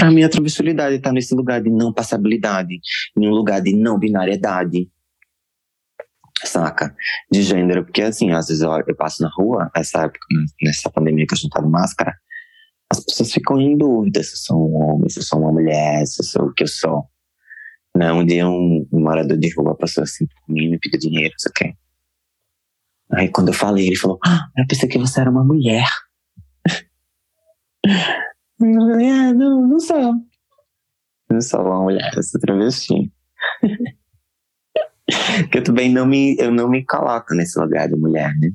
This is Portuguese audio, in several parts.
A transexualidade tá nesse lugar de não passabilidade, em um lugar de não binariedade. Saca? De gênero. Porque, assim, às vezes eu, eu passo na rua, essa época, nessa pandemia que a gente tá de máscara, as pessoas ficam em dúvida se eu sou um homem, se eu sou uma mulher, se eu sou o que eu sou. Né? Um dia um, um morador de rua passou assim por mim, me pediu dinheiro, não sei o quê. Aí quando eu falei, ele falou, ah, eu pensei que você era uma mulher. Eu falei, ah, não, não sou. Não sou uma mulher, eu sou travesti. que eu também não me, eu não me coloco nesse lugar de mulher, né?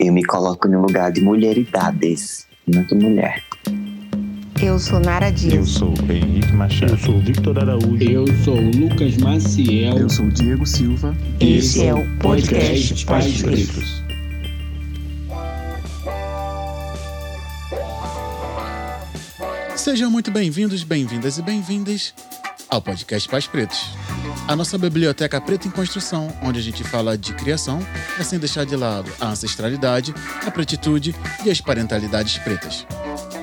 Eu me coloco no lugar de mulheridades, não de mulher. Eu sou Nara Dias. Eu sou Henrique Machado. Eu sou Victor Araújo. Eu sou Lucas Maciel. Eu sou Diego Silva. Esse é o podcast Pais Pretos. Sejam muito bem-vindos, bem-vindas e bem-vindas ao podcast Pais Pretos. A nossa biblioteca preta em construção, onde a gente fala de criação, mas sem deixar de lado a ancestralidade, a pretitude e as parentalidades pretas.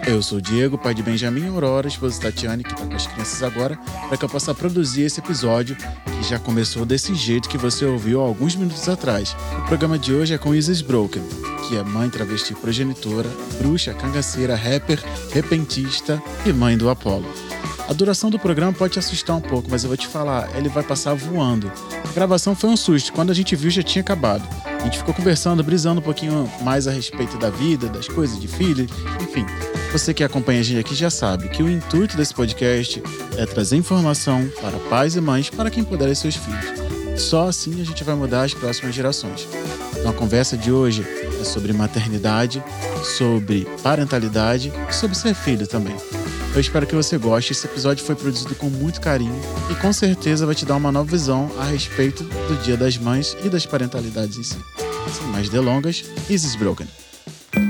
Eu sou o Diego, pai de Benjamin e Aurora, esposa Tatiane, que está com as crianças agora, para que eu possa produzir esse episódio que já começou desse jeito que você ouviu alguns minutos atrás. O programa de hoje é com Isis Broken, que é mãe travesti progenitora, bruxa, cangaceira, rapper, repentista e mãe do Apollo. A duração do programa pode te assustar um pouco, mas eu vou te falar, ele vai passar voando. A gravação foi um susto, quando a gente viu já tinha acabado. A gente ficou conversando, brisando um pouquinho mais a respeito da vida, das coisas de filho, enfim. Você que acompanha a gente aqui já sabe que o intuito desse podcast é trazer informação para pais e mães para quem puder seus filhos. Só assim a gente vai mudar as próximas gerações. Então a conversa de hoje é sobre maternidade, sobre parentalidade e sobre ser filho também. Eu espero que você goste. Esse episódio foi produzido com muito carinho e com certeza vai te dar uma nova visão a respeito do Dia das Mães e das parentalidades em si. Sem mais delongas, Isis Broken.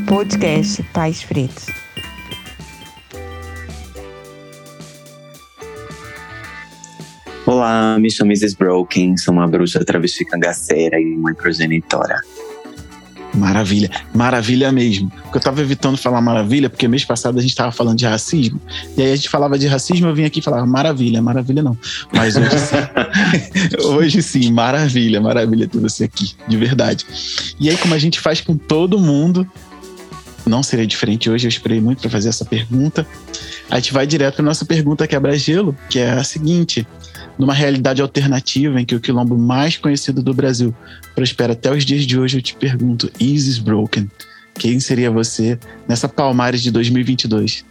Podcast Pais Pretos. Olá, me chamo Isis Broken, sou uma bruxa travesti cangaceira e mãe progenitora. Maravilha, maravilha mesmo. Porque eu tava evitando falar maravilha, porque mês passado a gente tava falando de racismo, e aí a gente falava de racismo, eu vim aqui e falava maravilha, maravilha não. Mas hoje sim, hoje sim, maravilha, maravilha ter você aqui, de verdade. E aí, como a gente faz com todo mundo, não seria diferente hoje, eu esperei muito para fazer essa pergunta. A gente vai direto para nossa pergunta quebra-gelo, que é a seguinte: numa realidade alternativa em que o quilombo mais conhecido do Brasil prospera até os dias de hoje, eu te pergunto, Isis Broken, quem seria você nessa Palmares de 2022?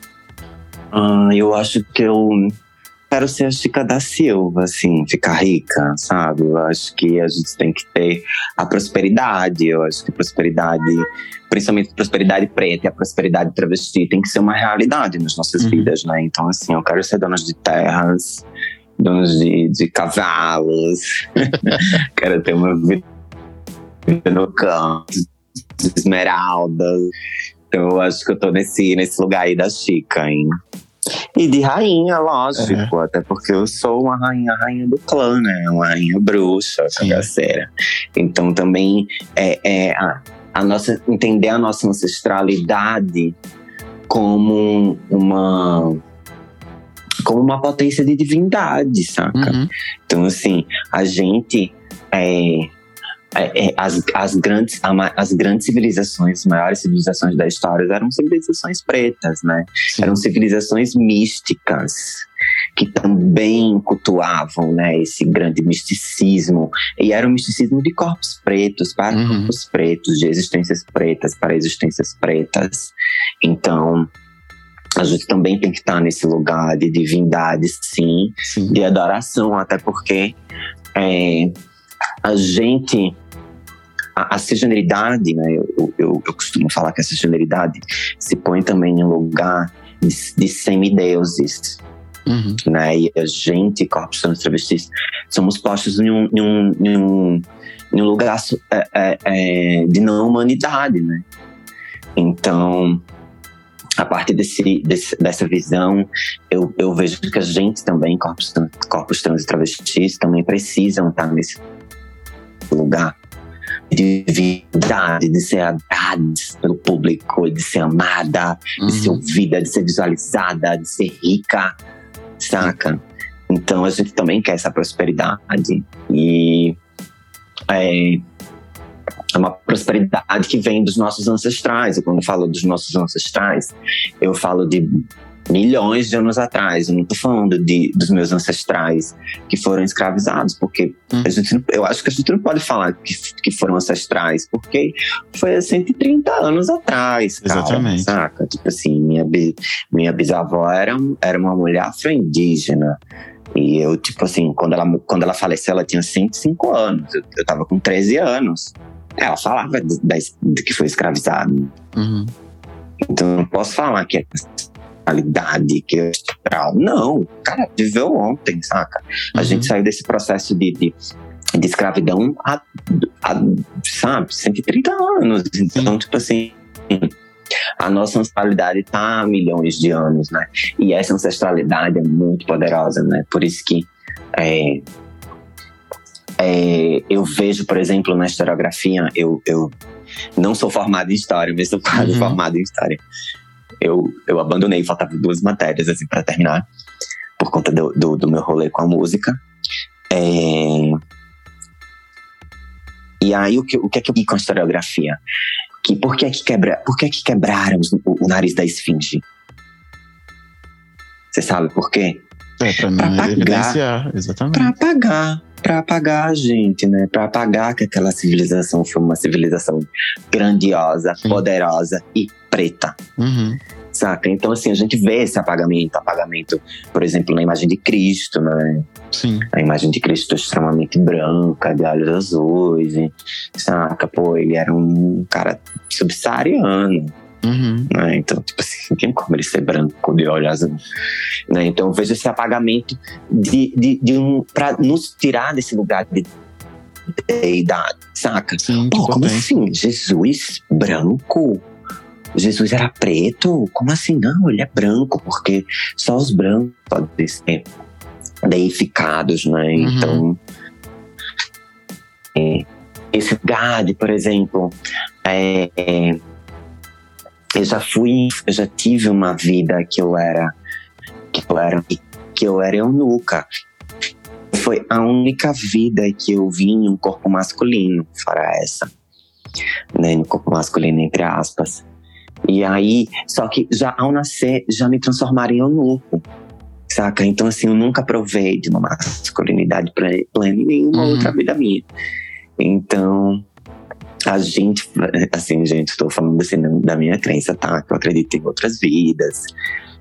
Ah, eu acho que eu quero ser a Chica da Silva, assim, ficar rica, sabe? Eu acho que a gente tem que ter a prosperidade. Eu acho que a prosperidade, principalmente a prosperidade preta e a prosperidade travesti, tem que ser uma realidade nas nossas Uhum. vidas, né? Então, assim, eu quero ser dona de terras, donos de, de cavalos, quero ter uma vida no campo, de esmeraldas. Então, eu acho que eu tô nesse, nesse lugar aí da Chica, hein? E de rainha, lógico, até porque eu sou uma rainha, rainha do clã, né? Uma rainha bruxa, Sim. cangaceira. Então também é, é a, a nossa, entender a nossa ancestralidade como uma como uma potência de divindade, saca? Uhum. Então, assim, a gente. É, é, é, as, as, grandes, as grandes civilizações, as maiores civilizações da história eram civilizações pretas, né? Sim. Eram civilizações místicas que também cultuavam, né, esse grande misticismo. E era um misticismo de corpos pretos para Uhum. corpos pretos, de existências pretas para existências pretas. Então, a gente também tem que estar nesse lugar de divindade, sim, Sim. de adoração, até porque é, a gente. A, a cisgeneridade, né? Eu, eu, eu costumo falar que a cisgeneridade se põe também em um lugar de, de semideuses, Uhum. né? E a gente, corpos trans travestis, somos postos em um, em um, em um, em um lugar é, é, é, de não humanidade, né? Então, a partir desse, desse- dessa visão, eu, eu vejo que a gente também, corpos, corpos trans e travestis, também precisam estar nesse lugar de divindade, de ser amada pelo público, de ser amada, de ser Uhum. ouvida, de ser visualizada, de ser rica, saca? Então a gente também quer essa prosperidade e é, é uma prosperidade que vem dos nossos ancestrais. E quando eu falo dos nossos ancestrais, eu falo de milhões de anos atrás. Eu não estou falando de, dos meus ancestrais que foram escravizados, porque Hum. a gente, eu acho que a gente não pode falar que, que foram ancestrais, porque foi há 130 anos atrás. Cara, Exatamente. Saca? Tipo assim, minha, minha bisavó era, era uma mulher afro-indígena. E eu, tipo assim, quando ela, quando ela faleceu, ela tinha 105 anos. Eu, eu tava com 13 anos. Ela falava de, da- de que foi escravizada. Uhum. Então não posso falar que é qualidade, que é ancestral. Não, cara viveu ontem, saca? A Uhum. gente saiu desse processo de, de, de escravidão há, há, sabe, 130 anos. Então, tipo assim, a nossa ancestralidade tá há milhões de anos, né? E essa ancestralidade é muito poderosa, né? Por isso que é, é, eu vejo, por exemplo, na historiografia, eu, eu não sou formado em história, mas sou quase Uhum. formado em história. Eu, eu abandonei, faltavam duas matérias assim para terminar, por conta do, do, do meu rolê com a música. É, e aí, o que, o que é que eu vi com a historiografia? Que por que é que, quebra, por que é que quebraram o, o nariz da esfinge? Você sabe por quê? É, pra Pra pagar. evidenciar, exatamente. Pra apagar, pra apagar a gente, né? Pra apagar que aquela civilização foi uma civilização grandiosa, Sim. poderosa e preta. Uhum. Saca? Então, assim, a gente vê esse apagamento, apagamento, por exemplo, na imagem de Cristo, né? Sim. A imagem de Cristo extremamente branca, de olhos azuis, saca? Pô, ele era um cara subsaariano, Uhum. né? Então, tipo assim, não tem como ele ser branco de olho azul, né? Então, eu vejo esse apagamento de, de, de um, pra nos tirar desse lugar de deidade, saca? Sim, Pô, como potência. assim? Jesus branco? Jesus era preto? Como assim? Não, ele é branco, porque só os brancos podem ser deificados, né? Uhum. Então, é, esse lugar por exemplo, é, é, eu já fui, eu já tive uma vida que eu era, que eu era, que eu era eunuca. Foi a única vida que eu vi em um corpo masculino, fora essa. Né, no corpo masculino, entre aspas. E aí, só que já ao nascer, já me transformaram em eunuco. Saca? Então, assim, eu nunca provei de uma masculinidade plena plena em nenhuma Uhum. outra vida minha. Então, a gente, assim, gente, estou falando assim da minha crença, tá? Que eu acredito em outras vidas,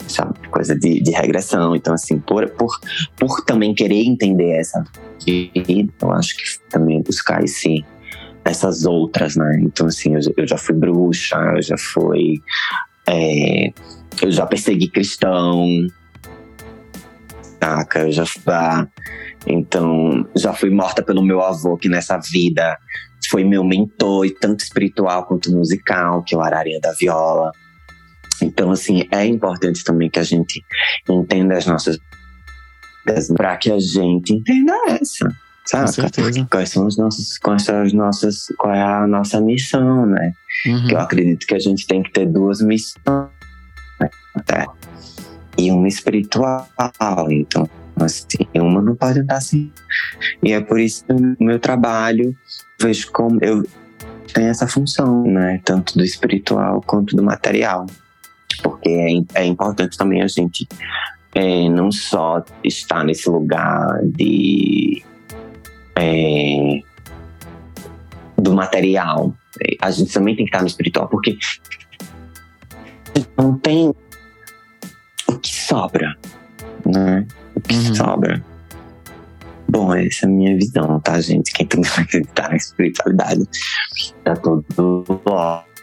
sabe? Coisa de, de regressão. Então, assim, por, por, por também querer entender essa vida, eu acho que também buscar esse, essas outras, né? Então, assim, eu, eu já fui bruxa, eu já fui. é, eu já persegui cristão, saca? Eu já ah, Então, já fui morta pelo meu avô, que nessa vida foi meu mentor, e tanto espiritual quanto musical, que é o Ararinha da Viola. Então, assim, é importante também que a gente entenda as nossas para que a gente entenda essa, certeza. Quais são os nossos, quais são as nossas, qual é a nossa missão, né? Uhum. Que eu acredito que a gente tem que ter duas missões né, Terra. E uma espiritual. Então, assim, uma não pode andar assim. E é por isso que o meu trabalho, vejo como eu tenho essa função, né? Tanto do espiritual quanto do material. Porque é, é importante também a gente é, não só estar nesse lugar de. é, do material, a gente também tem que estar no espiritual, porque não tem o que sobra, né? Que Uhum. sobra. Bom, essa é a minha visão, tá, gente? Quem também vai acreditar na espiritualidade tá tudo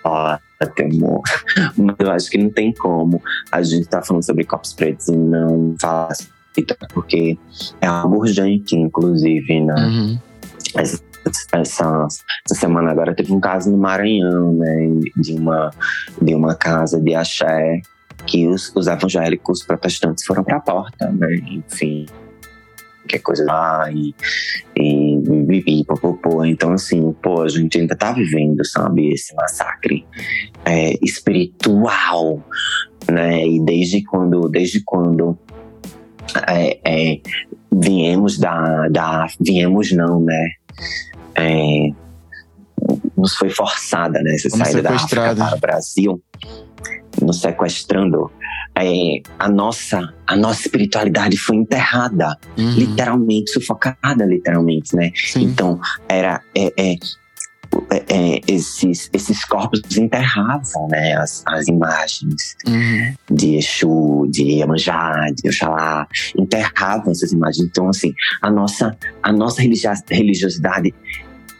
ótimo. Mas eu acho que não tem como a gente tá falando sobre copos pretos e não falar sobre espiritualidade, porque é algo urgente, inclusive, né? Uhum. essa, essa, essa semana agora teve um caso no Maranhão, né, de uma, de uma casa de axé que os, os evangélicos protestantes foram para a porta, né, enfim. que é coisa lá, e, e, e, e popopô. Então, assim, pô, a gente ainda tá vivendo, sabe, esse massacre é, espiritual, né? E desde quando, desde quando é, é, viemos da, da. Viemos não, né? É, nos foi forçada, né? Essa saída da África para o Brasil, nos sequestrando. É, a nossa a nossa espiritualidade foi enterrada, Uhum. literalmente sufocada, literalmente, né? Sim. Então era é, é, é, é, esses esses corpos enterravam, né? As, as imagens Uhum. de Exu, de Iemanjá, de Oxalá, enterravam essas imagens. Então, assim, a nossa, a nossa religiosidade,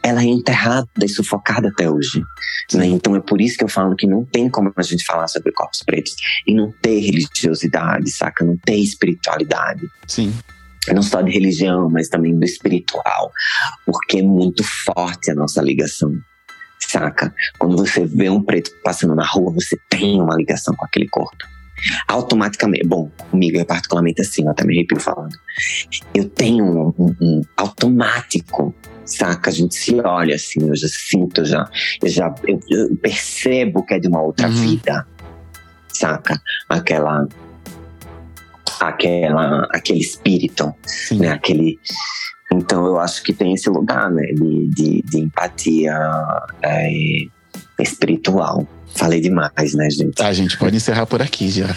ela é enterrada e sufocada até hoje. né? Então, é por isso que eu falo que não tem como a gente falar sobre corpos pretos e não ter religiosidade, saca? Não ter espiritualidade. Sim. Não só de religião, mas também do espiritual. Porque é muito forte a nossa ligação. Saca? Quando você vê um preto passando na rua, você tem uma ligação com aquele corpo. Automaticamente, bom, comigo é particularmente assim, eu até me arrepio falando. Eu tenho um, um- um automático, saca? A gente se olha assim, eu já sinto, eu já, eu já eu, eu percebo que é de uma outra Uhum. vida, saca? Aquela, aquela, aquele espírito Sim. né? Aquele. Então eu acho que tem esse lugar, né? De, de, de empatia é, espiritual. Falei demais, né, gente? Tá, gente, pode encerrar por aqui já.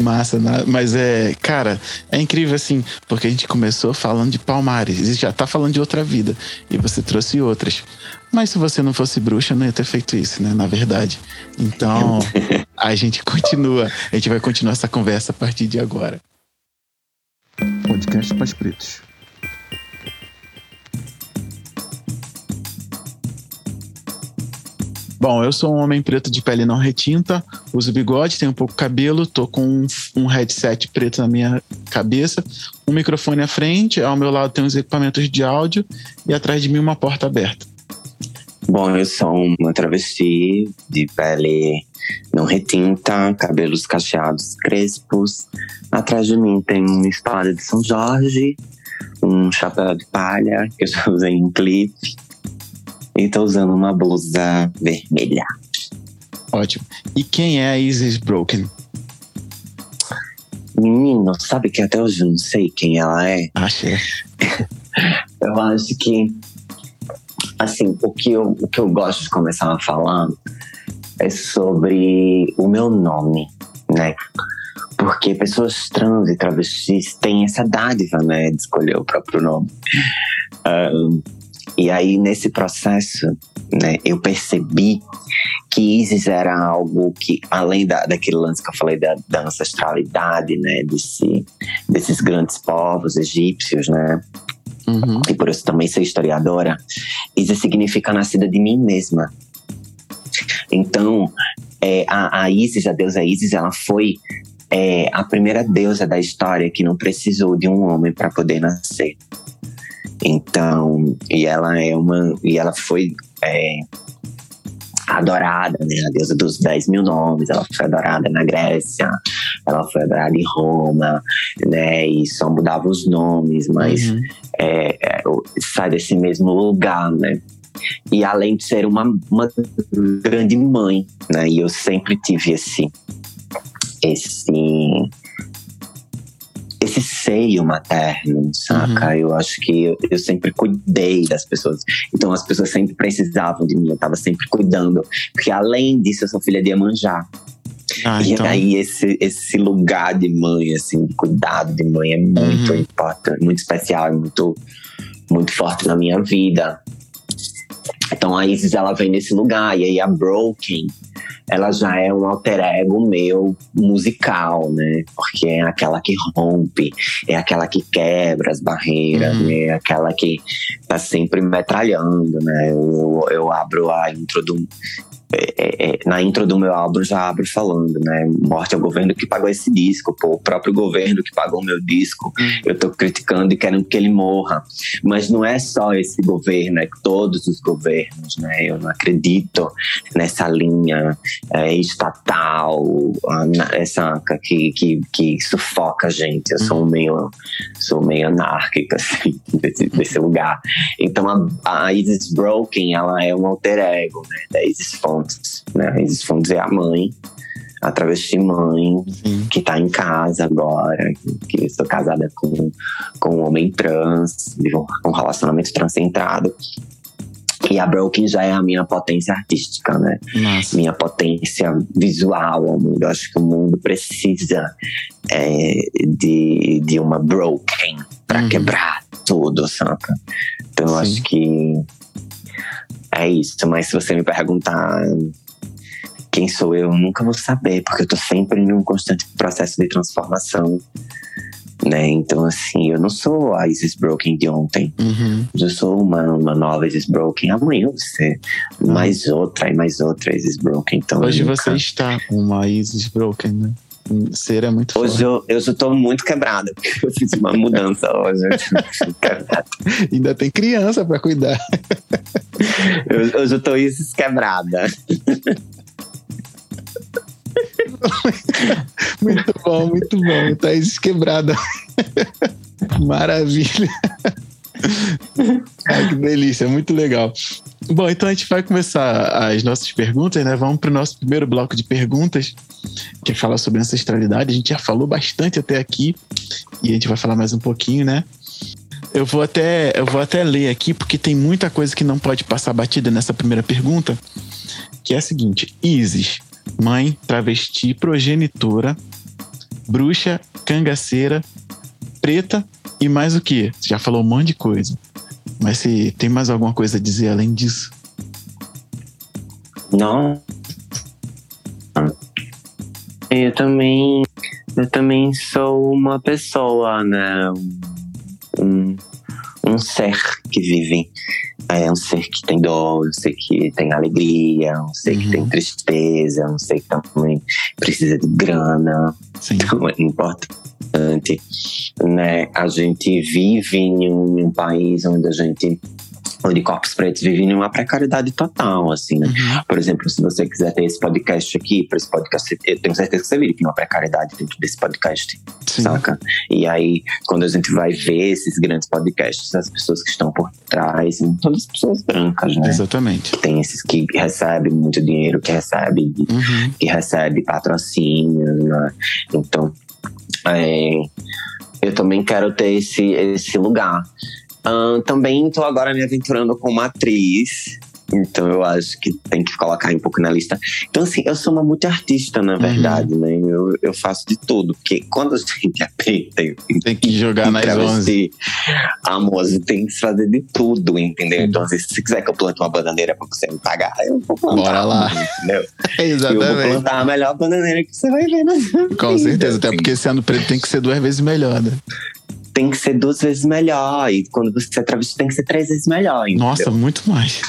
Massa, mas é, cara, é incrível assim, porque a gente começou falando de Palmares e já tá falando de outra vida e você trouxe outras. Mas se você não fosse bruxa, não ia ter feito isso, né? Na verdade. Então, a gente continua, a gente vai continuar essa conversa a partir de agora. Podcast Pais Pretos. Bom, eu sou um homem preto de pele não retinta, uso bigode, tenho pouco cabelo, tô com um, um headset preto na minha cabeça, um microfone à frente, ao meu lado tem uns equipamentos de áudio e atrás de mim uma porta aberta. Bom, eu sou uma travesti de pele não retinta, cabelos cacheados crespos. Atrás de mim tem uma espada de São Jorge, um chapéu de palha que eu já usei em clipe. E tô usando uma blusa vermelha. Ótimo. E quem é a Isis Broken? Menino, sabe que até hoje eu não sei quem ela é? Achei. Eu acho que, assim, o que eu, o que eu gosto de começar a falar é sobre o meu nome, né? Porque pessoas trans e travestis têm essa dádiva, né, de escolher o próprio nome. Ahn, e aí, nesse processo, né, eu percebi que Isis era algo que, além da, daquele lance que eu falei da, da ancestralidade, né, desse, desses grandes povos egípcios, né, Uhum. e por isso também sou historiadora, Isis significa nascida de mim mesma. Então, é, a, a Isis, a deusa Isis, ela foi é, a primeira deusa da história que não precisou de um homem para poder nascer. Então, e ela é uma, e ela foi é, adorada, né? A deusa dos 10 mil nomes. Ela foi adorada na Grécia, ela foi adorada em Roma, né? E só mudava os nomes, mas Uhum. é, é, sai desse mesmo lugar, né? E além de ser uma, uma grande mãe, né? E eu sempre tive esse esse esse seio materno, saca? Eu acho que eu, eu sempre cuidei das pessoas. Então as pessoas sempre precisavam de mim, eu tava sempre cuidando. Porque além disso, eu sou filha de Iemanjá. Ah, E então. aí esse, esse lugar de mãe, assim, de cuidado de mãe é muito Uhum. importante, muito especial, muito, muito forte na minha vida. Então a Isis, ela vem nesse lugar. E aí a Broken, ela já é um alter ego meu musical, né? Porque é aquela que rompe, é aquela que quebra as barreiras, Uhum. né? É aquela que tá sempre metralhando, né? Eu, eu abro a intro do, é, é, na intro do meu álbum já abro falando, né? Morte ao governo que pagou esse disco, pô, o próprio governo que pagou o meu disco. Eu tô criticando e querendo que ele morra. Mas não é só esse governo, é todos os governos, né? Eu não acredito nessa linha é, estatal, ah, essa que, que, que sufoca a gente. Eu sou meio, sou meio anárquica, assim, desse, desse lugar. Então a, a Isis Broken, ela é um alter ego, né? Da Isis Fontes, né? A Isis Fontes é a mãe, a travesti mãe, Sim. que tá em casa agora, que, que sou casada com, com um homem trans, vivo um relacionamento transcentrado. E a Broken já é a minha potência artística, né? Massa. minha potência visual ao mundo. Eu acho que o mundo precisa é, de, de uma broken para Uhum. quebrar tudo, saca? Então eu acho que é isso. Mas se você me perguntar quem sou eu, eu nunca vou saber, porque eu tô sempre num constante processo de transformação. Né? Então, assim, eu não sou a Isis Broken de ontem. Uhum. Eu sou uma, uma nova Isis Broken. Amanhã eu vou ser mais outra e mais outra Isis Broken. Então, Hoje nunca- você está uma Isis Broken, né? Ser é muito Hoje forte. eu, eu tô muito quebrada, porque eu fiz uma mudança hoje. Ainda tem criança pra cuidar. eu, hoje eu tô Isis quebrada. Muito bom, muito bom. Thaís quebrada. Maravilha. Ai, que delícia, muito legal. Bom, então a gente vai começar as nossas perguntas, né? Vamos para o nosso primeiro bloco de perguntas, que é falar sobre ancestralidade. A gente já falou bastante até aqui e a gente vai falar mais um pouquinho, né? Eu vou até, eu vou até ler aqui, porque tem muita coisa que não pode passar batida nessa primeira pergunta, que é a seguinte: Isis, mãe, travesti, progenitora, bruxa, cangaceira, preta e mais o que? Você já falou um monte de coisa. Mas se tem mais alguma coisa a dizer além disso? Não. Eu também. Eu também sou uma pessoa, né? Um, um ser que vive. É um ser que tem dor, um ser que tem alegria, um ser que Uhum. tem tristeza, um ser que também precisa de grana. Sim. Então é importante, né? A gente vive em um, em um país onde a gente, onde corpos pretos vivem em uma precariedade total, assim, né? Uhum. Por exemplo, se você quiser ter esse podcast aqui, para esse podcast, eu tenho certeza que você vive uma precariedade dentro desse podcast, Sim. saca? E aí, quando a gente vai ver esses grandes podcasts, as pessoas que estão por trás, todas pessoas brancas, né? Exatamente. Tem esses que recebem muito dinheiro, que recebem Uhum. que recebe patrocínio, né? Então, é, eu também quero ter esse, esse lugar. Ahn, também estou agora me aventurando como atriz. Então eu acho que tem que colocar um pouco na lista. Então, assim, eu sou uma multiartista, na verdade, né? Eu, eu faço de tudo. Porque quando a gente é preta e Tem que jogar 11. travesti, amor, você tem que fazer de tudo, entendeu? Então, assim, se você quiser que eu plante uma bananeira pra você me pagar, eu vou plantar. Bora lá. Entendeu? Eu vou Exatamente. plantar a melhor bananeira que você vai ver na sua Com vida, certeza, até assim. porque sendo preto tem que ser duas vezes melhor, né? Tem que ser duas vezes melhor. E quando você é travesti, tem que ser três vezes melhor. entendeu? Nossa, muito mais.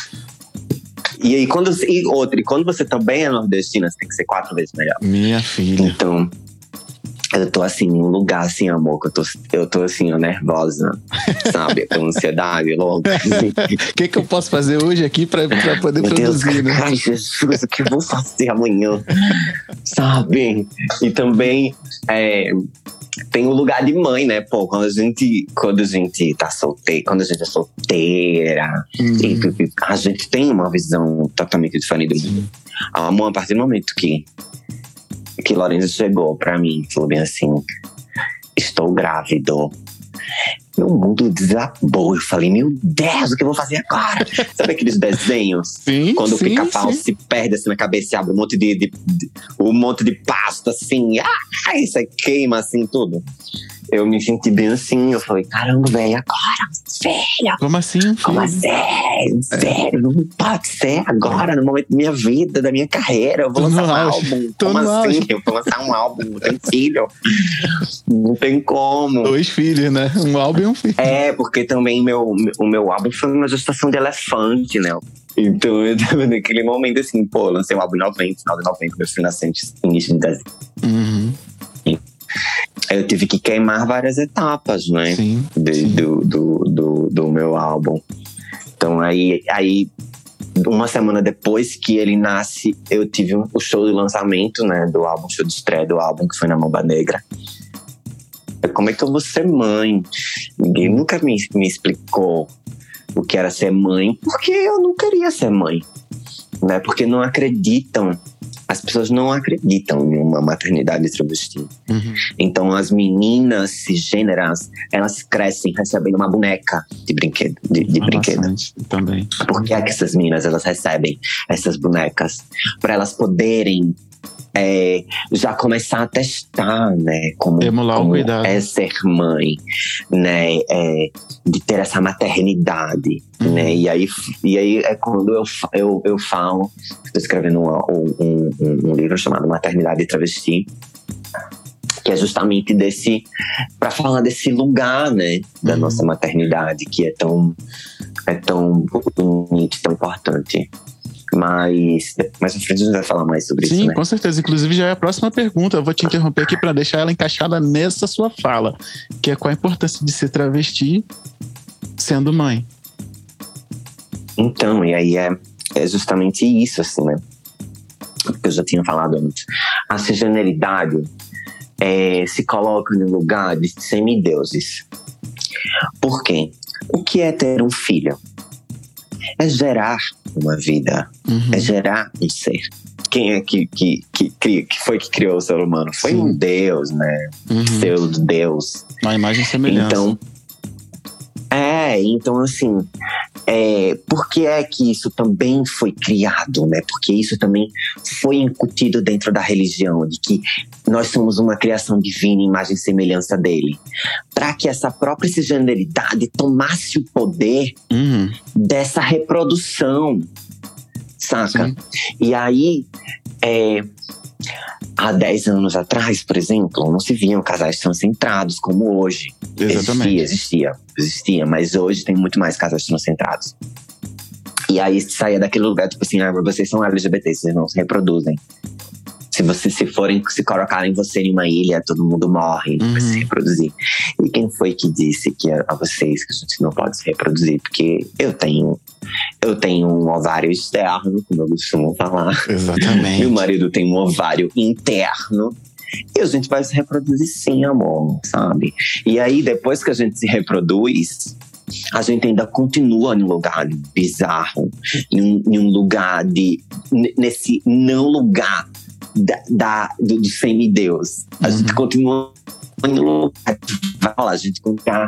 E aí, quando, e outra, e quando você também é nordestina, você tem que ser quatro vezes melhor. Minha filha. Então, eu tô assim, num lugar assim, amor, que eu tô, eu tô assim, ó, nervosa, sabe? Com ansiedade, louca. assim. O que, que eu posso fazer hoje aqui pra, pra poder Meu Deus, produzir, né? ai Jesus, o que eu vou fazer amanhã? Sabe? E também é, tem o lugar de mãe, né? Pô, quando a gente, quando a gente tá solteira, quando a gente é solteira, Uhum. a gente tem uma visão totalmente diferente do mundo. A partir do momento que, que Lorenzo chegou pra mim, falou bem assim: estou grávido. Meu mundo desabou. Eu falei, meu Deus, o que eu vou fazer agora? Sabe aqueles desenhos? Sim, Quando o sim, pica-pau sim. se perde assim na cabeça e abre um monte de, de- de- um monte de pasta assim, ah, isso aí queima assim tudo. Eu me senti bem assim, eu falei, caramba, velho, agora, filho. Como assim, um Como filho? assim? Sério, não pode ser agora, no momento da minha vida, da minha carreira. Eu vou Tô lançar um auge. álbum. Tô Como assim? auge. Eu vou lançar um álbum, não tem filho. Não tem como. Dois filhos, né? Um álbum e um filho. É, porque também meu, o meu álbum foi uma gestação de elefante, né? Então eu tava naquele momento assim, pô, lancei um álbum em 90, final de 90, meu filho nascente início de dezembro. Uhum. Eu tive que queimar várias etapas, né? Sim. de- sim. do, do, do, do meu álbum. Então aí, aí, uma semana depois que ele nasce, eu tive um, o show de lançamento, né, do álbum, show de estreia do álbum, que foi na Mamba Negra. Como é que eu vou ser mãe? Ninguém nunca me, me explicou o que era ser mãe, porque eu não queria ser mãe, né? Porque não acreditam, as pessoas não acreditam em uma maternidade travesti. Uhum. Então as meninas cisgêneras, elas crescem recebendo uma boneca de brinquedo, de, de brinquedo. Bastante, Também. Por que é que essas meninas elas recebem essas bonecas? Para elas poderem é, já começar a testar, né? Como, Emular como cuidado. é ser mãe, né? É, de ter essa maternidade, Uhum. né? E aí, e aí é quando eu, eu, eu falo, estou escrevendo um, um, um- um livro chamado Maternidade e Travesti, que é justamente desse para falar desse lugar, né, da Uhum. nossa maternidade que é tão é tão bonito, tão importante. Mas mais à frente a gente vai falar mais sobre Sim, isso, né? com certeza. Inclusive, já é a próxima pergunta. Eu vou te interromper aqui para deixar ela encaixada nessa sua fala, que é qual a importância de ser travesti sendo mãe. Então, e aí é, é justamente isso, assim, né? Que eu já tinha falado antes. A cisgeneridade é, se coloca no lugar de semideuses. Por quê? O que é ter um filho? É gerar uma vida, Uhum. é gerar um ser. Quem é que, que, que, que foi que criou o ser humano? Foi Sim. um Deus, né? Uhum. Seu Deus. Uma imagem e semelhança. Então, é, então assim, é, por que é que isso também foi criado, né? Porque isso também foi incutido dentro da religião, de que nós somos uma criação divina, imagem e semelhança dele. Para que essa própria cisgeneridade tomasse o poder Uhum. dessa reprodução, saca? Sim. E aí, é, há 10 anos atrás, por exemplo, não se viam casais transcentrados como hoje. Exatamente. Existia, existia, existia, mas hoje tem muito mais casais transcentrados. E aí saía daquele lugar, tipo assim, ah, vocês são LGBT, vocês não se reproduzem. Se vocês se forem, se colocarem você em uma ilha, todo mundo morre, não vai se Uhum. reproduzir. E quem foi que disse que a, a vocês que a gente não pode se reproduzir? Porque eu tenho, eu tenho um ovário externo, como eu costumo falar. Exatamente. Meu marido tem um ovário interno. E a gente vai se reproduzir sim, amor, sabe? E aí, depois que a gente se reproduz, a gente ainda continua em um lugar bizarro, em um, em um lugar de. nesse não lugar da, da- do, do semideus. A gente Uhum. continua em lugar de vala, a gente continua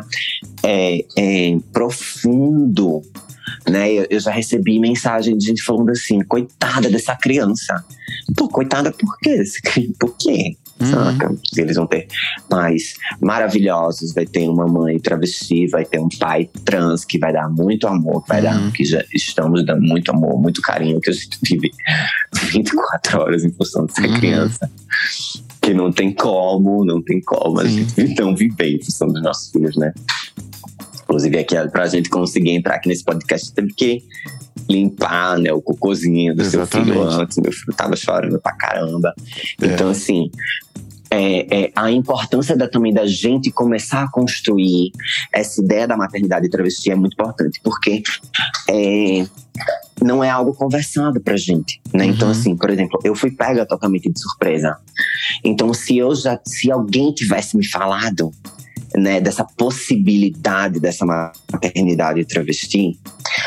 é, é, profundo. Né? Eu, eu já recebi mensagem de gente falando assim: coitada dessa criança. Pô, coitada por quê? Por quê? Uhum. Saca? Eles vão ter pais maravilhosos, vai ter uma mãe travesti, vai ter um pai trans que vai dar muito amor, que vai dar, Uhum. que já estamos dando muito amor, muito carinho, que a gente vive 24 horas em função dessa Uhum. criança. Que não tem como, não tem como a gente não viver em função dos nossos filhos, né? Inclusive, aqui, pra gente conseguir entrar aqui nesse podcast, teve que limpar né, o cocôzinho do seu filho Exatamente. antes. Meu filho tava chorando pra caramba. É. Então, assim, é, é, a importância da, também da gente começar a construir essa ideia da maternidade travesti é muito importante, porque é, não é algo conversado pra gente, né? Então, Uhum. assim, por exemplo, eu fui pega totalmente de surpresa. Então, se eu já, se alguém tivesse me falado, né, dessa possibilidade dessa maternidade travesti,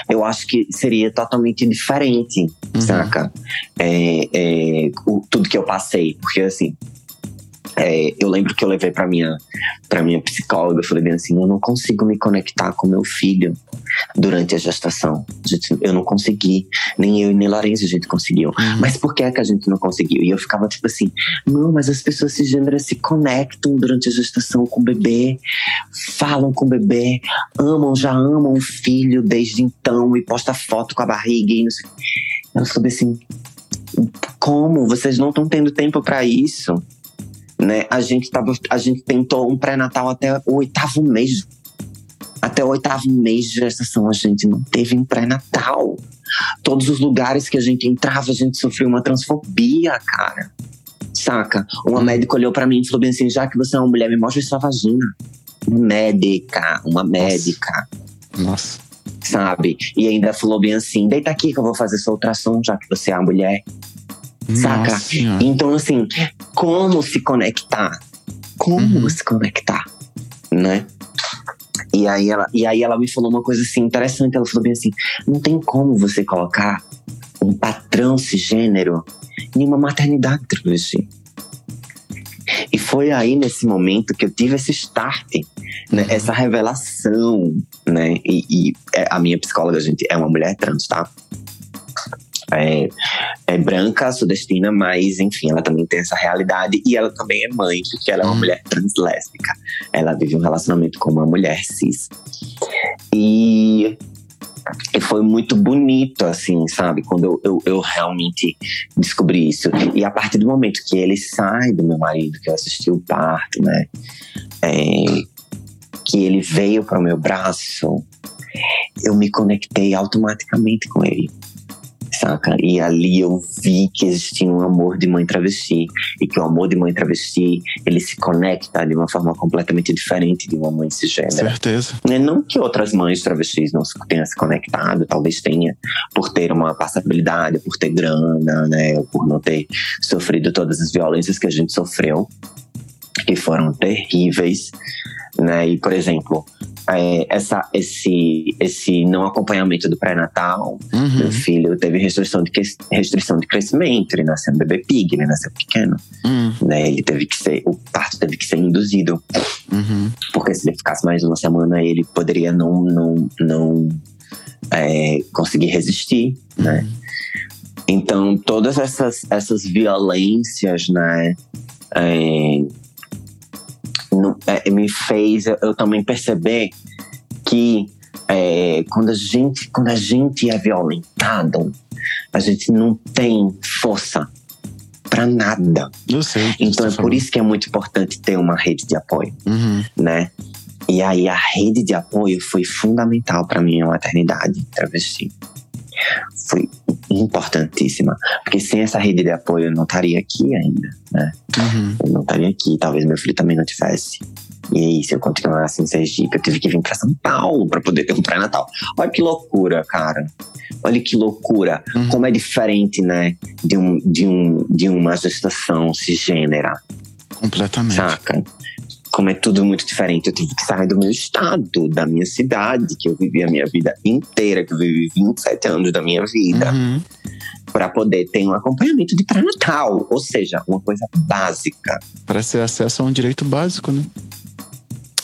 eu acho que seria totalmente diferente, Uhum. saca? É, é, o- tudo que eu passei, porque assim, é, eu lembro que eu levei pra minha, pra minha psicóloga, eu falei bem assim, eu não consigo me conectar com meu filho. durante a gestação. Eu não consegui, nem eu e nem Lourenço a gente conseguiu. Mas por que é que a gente não conseguiu? E eu ficava tipo assim, não, mas as pessoas cisgêneras se conectam durante a gestação com o bebê, falam com o bebê, amam, já amam o filho desde então e posta foto com a barriga e não sei. Eu soube assim, como? Vocês não estão tendo tempo para isso? Né? A gente tava, a gente tentou um pré-natal até o oitavo mês. Até o oitavo mês de gestação a gente não teve um pré-natal. Todos os lugares que a gente entrava, a gente sofreu uma transfobia, cara. Saca? Uma médica olhou pra mim e falou bem assim: já que você é uma mulher, me mostre sua vagina. Uma médica, uma médica Nossa. sabe? E ainda falou bem assim: deita aqui que eu vou fazer sua ultrassom, já que você é a mulher. Saca? Nossa. Então, assim, como se conectar? Como Uhum. se conectar? Né? E aí, ela, e aí ela me falou uma coisa assim interessante. Ela falou bem assim: não tem como você colocar um patrão cisgênero em uma maternidade travesti. E foi aí nesse momento que eu tive esse start, né? Uhum. Essa revelação, né? E, e é, a minha psicóloga, gente, é uma mulher trans, tá? É, é branca, sudestina, mas enfim, ela também tem essa realidade e ela também é mãe, porque ela é uma Uhum. mulher trans lésbica. Ela vive um relacionamento com uma mulher cis. E, e foi muito bonito, assim, sabe? Quando eu, eu, eu realmente descobri isso. E a partir do momento que ele sai do meu marido, que eu assisti o parto, né? É, que ele veio para o meu braço, eu me conectei automaticamente com ele. Saca? E ali eu vi que existia um amor de mãe travesti. E que o amor de mãe travesti, ele se conecta de uma forma completamente diferente de uma mãe cisgênera. Certeza. Né, Não que outras mães travestis não tenham se conectado, talvez tenha, por ter uma passabilidade, por ter grana, né, por não ter sofrido todas as violências que a gente sofreu, que foram terríveis, né? E, por exemplo, é, essa, esse, esse não acompanhamento do pré-natal, meu Uhum. filho teve restrição de, restrição de crescimento, ele nasceu um bebê pig, ele nasceu pequeno, Uhum. né? Ele teve que ser, o parto teve que ser induzido. Uhum. Porque se ele ficasse mais uma semana, ele poderia não, não, não é, conseguir resistir, né? Então, todas essas, essas violências, né? é, é, me fez eu, eu também perceber que é, quando, a gente, quando a gente é violentado, a gente não tem força para nada. Eu sei. Então é falou. por isso que é muito importante ter uma rede de apoio Uhum. né? E aí a rede de apoio foi fundamental para minha maternidade travesti. Foi importantíssima, porque sem essa rede de apoio eu não estaria aqui ainda, né? Uhum. Eu não estaria aqui, talvez meu filho também não tivesse. E aí, se eu continuasse em Sergipe, eu tive que vir para São Paulo para poder ter um pré-natal. Olha que loucura, cara. Olha que loucura. Uhum. Como é diferente, né, de, um, de, um, de uma gestação cisgênera Completamente. saca? Como é tudo muito diferente. Eu tive que sair do meu estado, da minha cidade, que eu vivi a minha vida inteira, que eu vivi 27 anos da minha vida, Uhum. para poder ter um acompanhamento de pré-natal. Ou seja, uma coisa básica. Para ter acesso a um direito básico, né?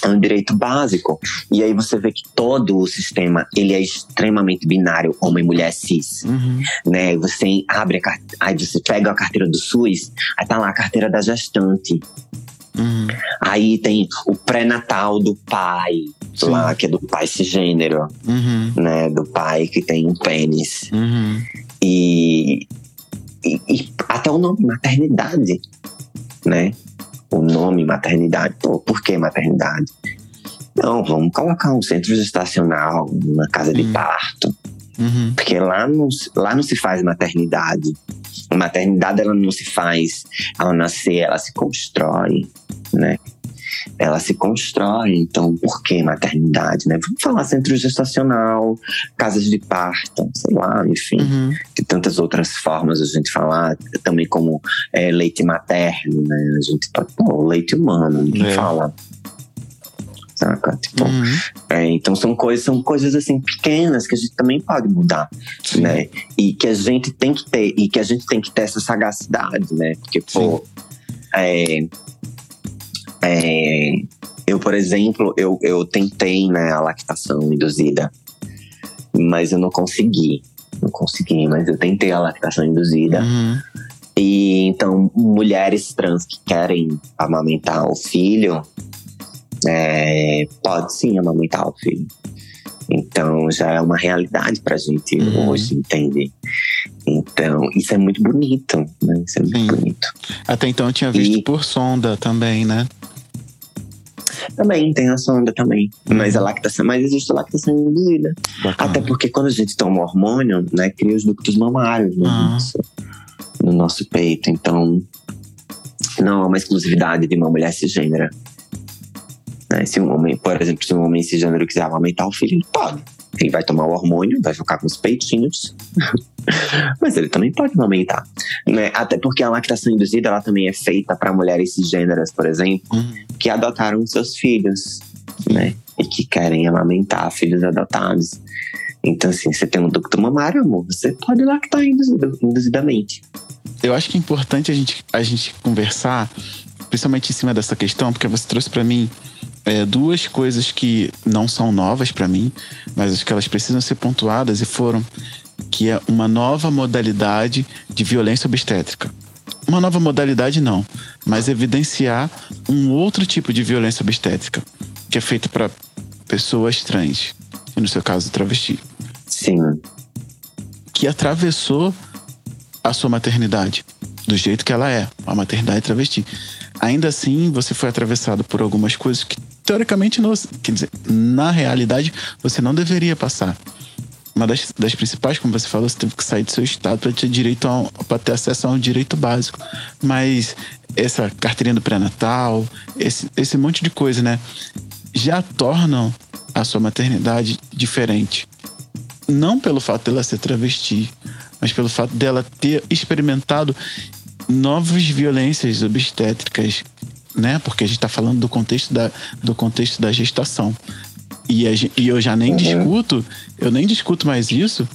É um direito básico. E aí você vê que todo o sistema, ele é extremamente binário, homem, mulher, cis. Uhum. Né? Você abre a aí você pega a carteira do SUS, aí tá lá a carteira da gestante. Uhum. Aí tem o pré-natal do pai, Sim. lá, que é do pai cisgênero, Uhum. né? Do pai que tem um pênis. Uhum. E, e, e até o nome maternidade, né? O nome maternidade. Pô, por que maternidade? Não, vamos colocar um centro gestacional, uma casa de Hum. parto. Uhum. Porque lá não, se- lá não se faz maternidade. A maternidade ela não se faz ao nascer, ela se constrói, né? Ela se constrói, então por que maternidade, né? Vamos falar centro gestacional, casas de parto, sei lá, enfim, Uhum. de tantas outras formas a gente falar, também como é, leite materno, né? A gente pode, pô, leite humano, ninguém É. fala. Saca? Tipo, Uhum. é, então são coisas, são coisas assim pequenas que a gente também pode mudar Sim. né? E que a gente tem que ter, e que a gente tem que ter essa sagacidade, né? Porque, pô, é, é, eu, por exemplo, eu, eu tentei, né, a lactação induzida. mas eu não consegui. Não consegui, mas eu tentei a lactação induzida. Uhum. E então, mulheres trans que querem amamentar o filho, é, pode sim amamentar o filho. Então já é uma realidade pra gente Uhum. hoje, entende? Então, isso é muito bonito, né? Isso é muito Sim. bonito. Até então eu tinha visto E- por sonda também, né? Também tem a sonda também. Mas a lactação, mas existe a lactação induzida. Bacana. Até porque quando a gente toma hormônio, né, cria os ductos mamários no, Ah. nosso, no nosso peito. Então, não é uma exclusividade de uma mulher cisgênera. Né? Se um homem, por exemplo, se um homem cisgênero quiser amamentar o filho, ele pode. Ele vai tomar o hormônio, vai ficar com os peitinhos. Mas ele também pode amamentar. Né? Até porque a lactação induzida ela também é feita para mulheres cisgêneras, por exemplo, Uhum. que adotaram seus filhos, né? E que querem amamentar filhos adotados. Então, assim, você tem um ducto mamário, amor, você pode lactar induzidamente. Eu acho que é importante a gente, a gente conversar, principalmente em cima dessa questão, porque você trouxe pra mim é, duas coisas que não são novas pra mim, mas acho que elas precisam ser pontuadas e foram que é uma nova modalidade de violência obstétrica. Uma nova modalidade não, mas evidenciar um outro tipo de violência obstétrica que é feita para pessoas trans, e no seu caso travesti, Sim, que atravessou a sua maternidade do jeito que ela é, a maternidade travesti. Ainda assim, você foi atravessado por algumas coisas que teoricamente não, quer dizer, na realidade você não deveria passar. Uma das, das principais, como você falou, você teve que sair do seu estado para ter direito para ter acesso a um direito básico. Mas essa carteirinha do pré-natal, esse, esse monte de coisa, né, já tornam a sua maternidade diferente não pelo fato dela ser travesti, mas pelo fato dela ter experimentado novas violências obstétricas, né? Porque a gente está falando do contexto da, do contexto da gestação. E, a e eu já nem Uhum. discuto, eu nem discuto mais isso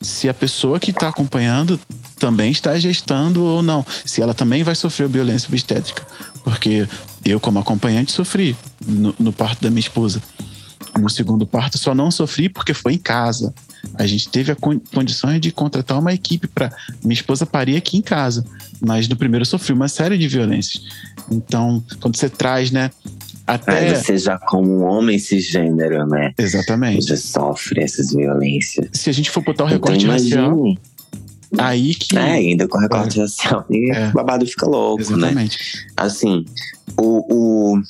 se a pessoa que está acompanhando também está gestando ou não. Se ela também vai sofrer violência obstétrica. Porque eu, como acompanhante, sofri no, no parto da minha esposa. No segundo parto, só não sofri porque foi em casa. A gente teve a con- condições de contratar uma equipe para minha esposa parir aqui em casa. Mas no primeiro eu sofri uma série de violências. Então, quando você traz, né? Até. Aí você já como um homem cisgênero, né? Exatamente. Você sofre essas violências. Se a gente for botar o Então recorte racial, imagine. aí que. É, ainda com recorte racial. E É. o babado fica louco, né? Exatamente. assim, o, o-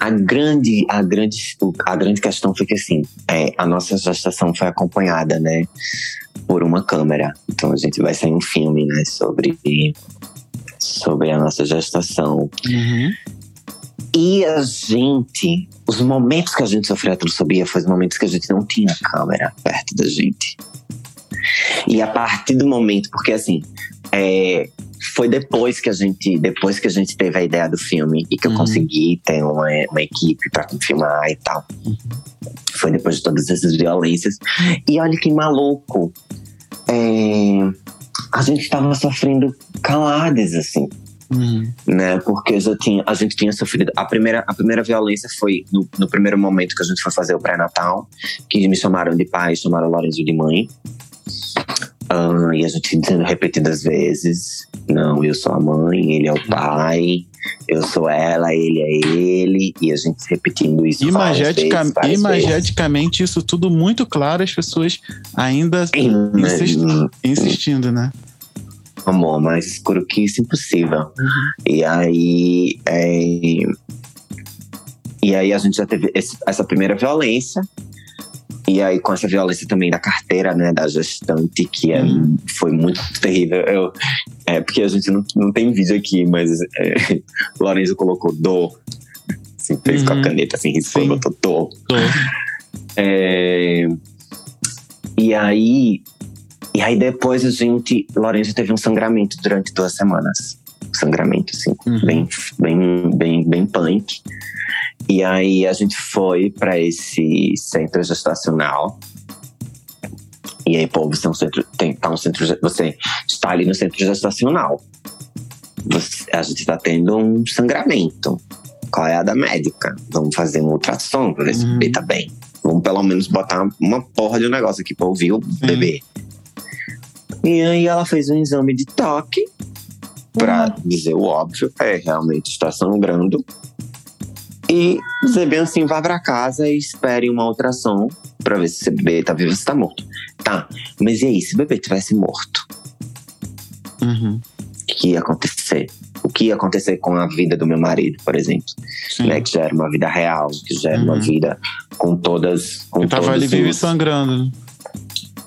a grande a grande a grande questão foi que assim, é, a nossa gestação foi acompanhada, né, por uma câmera. Então a gente vai sair um filme, né, sobre sobre a nossa gestação. Uhum. E a gente, os momentos que a gente sofreu a transfobia foi os momentos que a gente não tinha câmera perto da gente. E a partir do momento, porque assim, é, foi depois que a gente, depois que a gente teve a ideia do filme e que eu Uhum. consegui ter uma, uma equipe para filmar e tal. Foi depois de todas essas violências. E olha que maluco. É, a gente estava sofrendo caladas, assim Uhum. né? Porque já tinha, a gente tinha sofrido. A primeira, a primeira violência foi no, no primeiro momento que a gente foi fazer o pré-natal, que me chamaram de pai, chamaram Lourenço de mãe. Ah, e a gente dizendo repetidas vezes: não, eu sou a mãe, ele é o pai, eu sou ela, ele é ele, e a gente repetindo isso. várias Imagetica, vezes, várias imageticamente, isso tudo muito claro, as pessoas ainda vezes. insist- Hum, insistindo, né? amor, que isso, impossível. E aí. é, E aí a gente já teve esse- essa primeira violência. E aí, com essa violência também da carteira, né, da gestante, que é, Uhum. foi muito terrível. Eu, é, porque a gente não, não tem vídeo aqui, mas é, Lorenzo colocou dor. Assim, fez com Uhum. a caneta, assim, riscou, botou dor. É, E aí, e aí depois a gente, Lourenço teve um sangramento durante duas semanas. Sangramento, assim, Uhum. bem, bem, bem, bem punk. E aí a gente foi para esse centro gestacional. E aí, pô, você é um centro, tem, tá um centro, você está ali no centro gestacional. Você- a gente está tendo um sangramento. Qual é a da médica? Vamos fazer um ultrassom para ver se o Uhum. bebê tá bem. Vamos pelo menos botar uma porra de um negócio aqui pra ouvir o bebê. E aí ela fez um exame de toque pra dizer o óbvio. É, realmente está sangrando. E dizer bem assim, vá pra casa e espere uma ultrassom pra ver se esse bebê tá vivo ou se tá morto. Tá, mas e aí, se o bebê tivesse morto? Uhum. O que ia acontecer? O que ia acontecer com a vida do meu marido, por exemplo? Sim. Né, que já era uma vida real, que já era uma Uhum. vida com todas. Com Eu tava todos ali vivo e sangrando. né?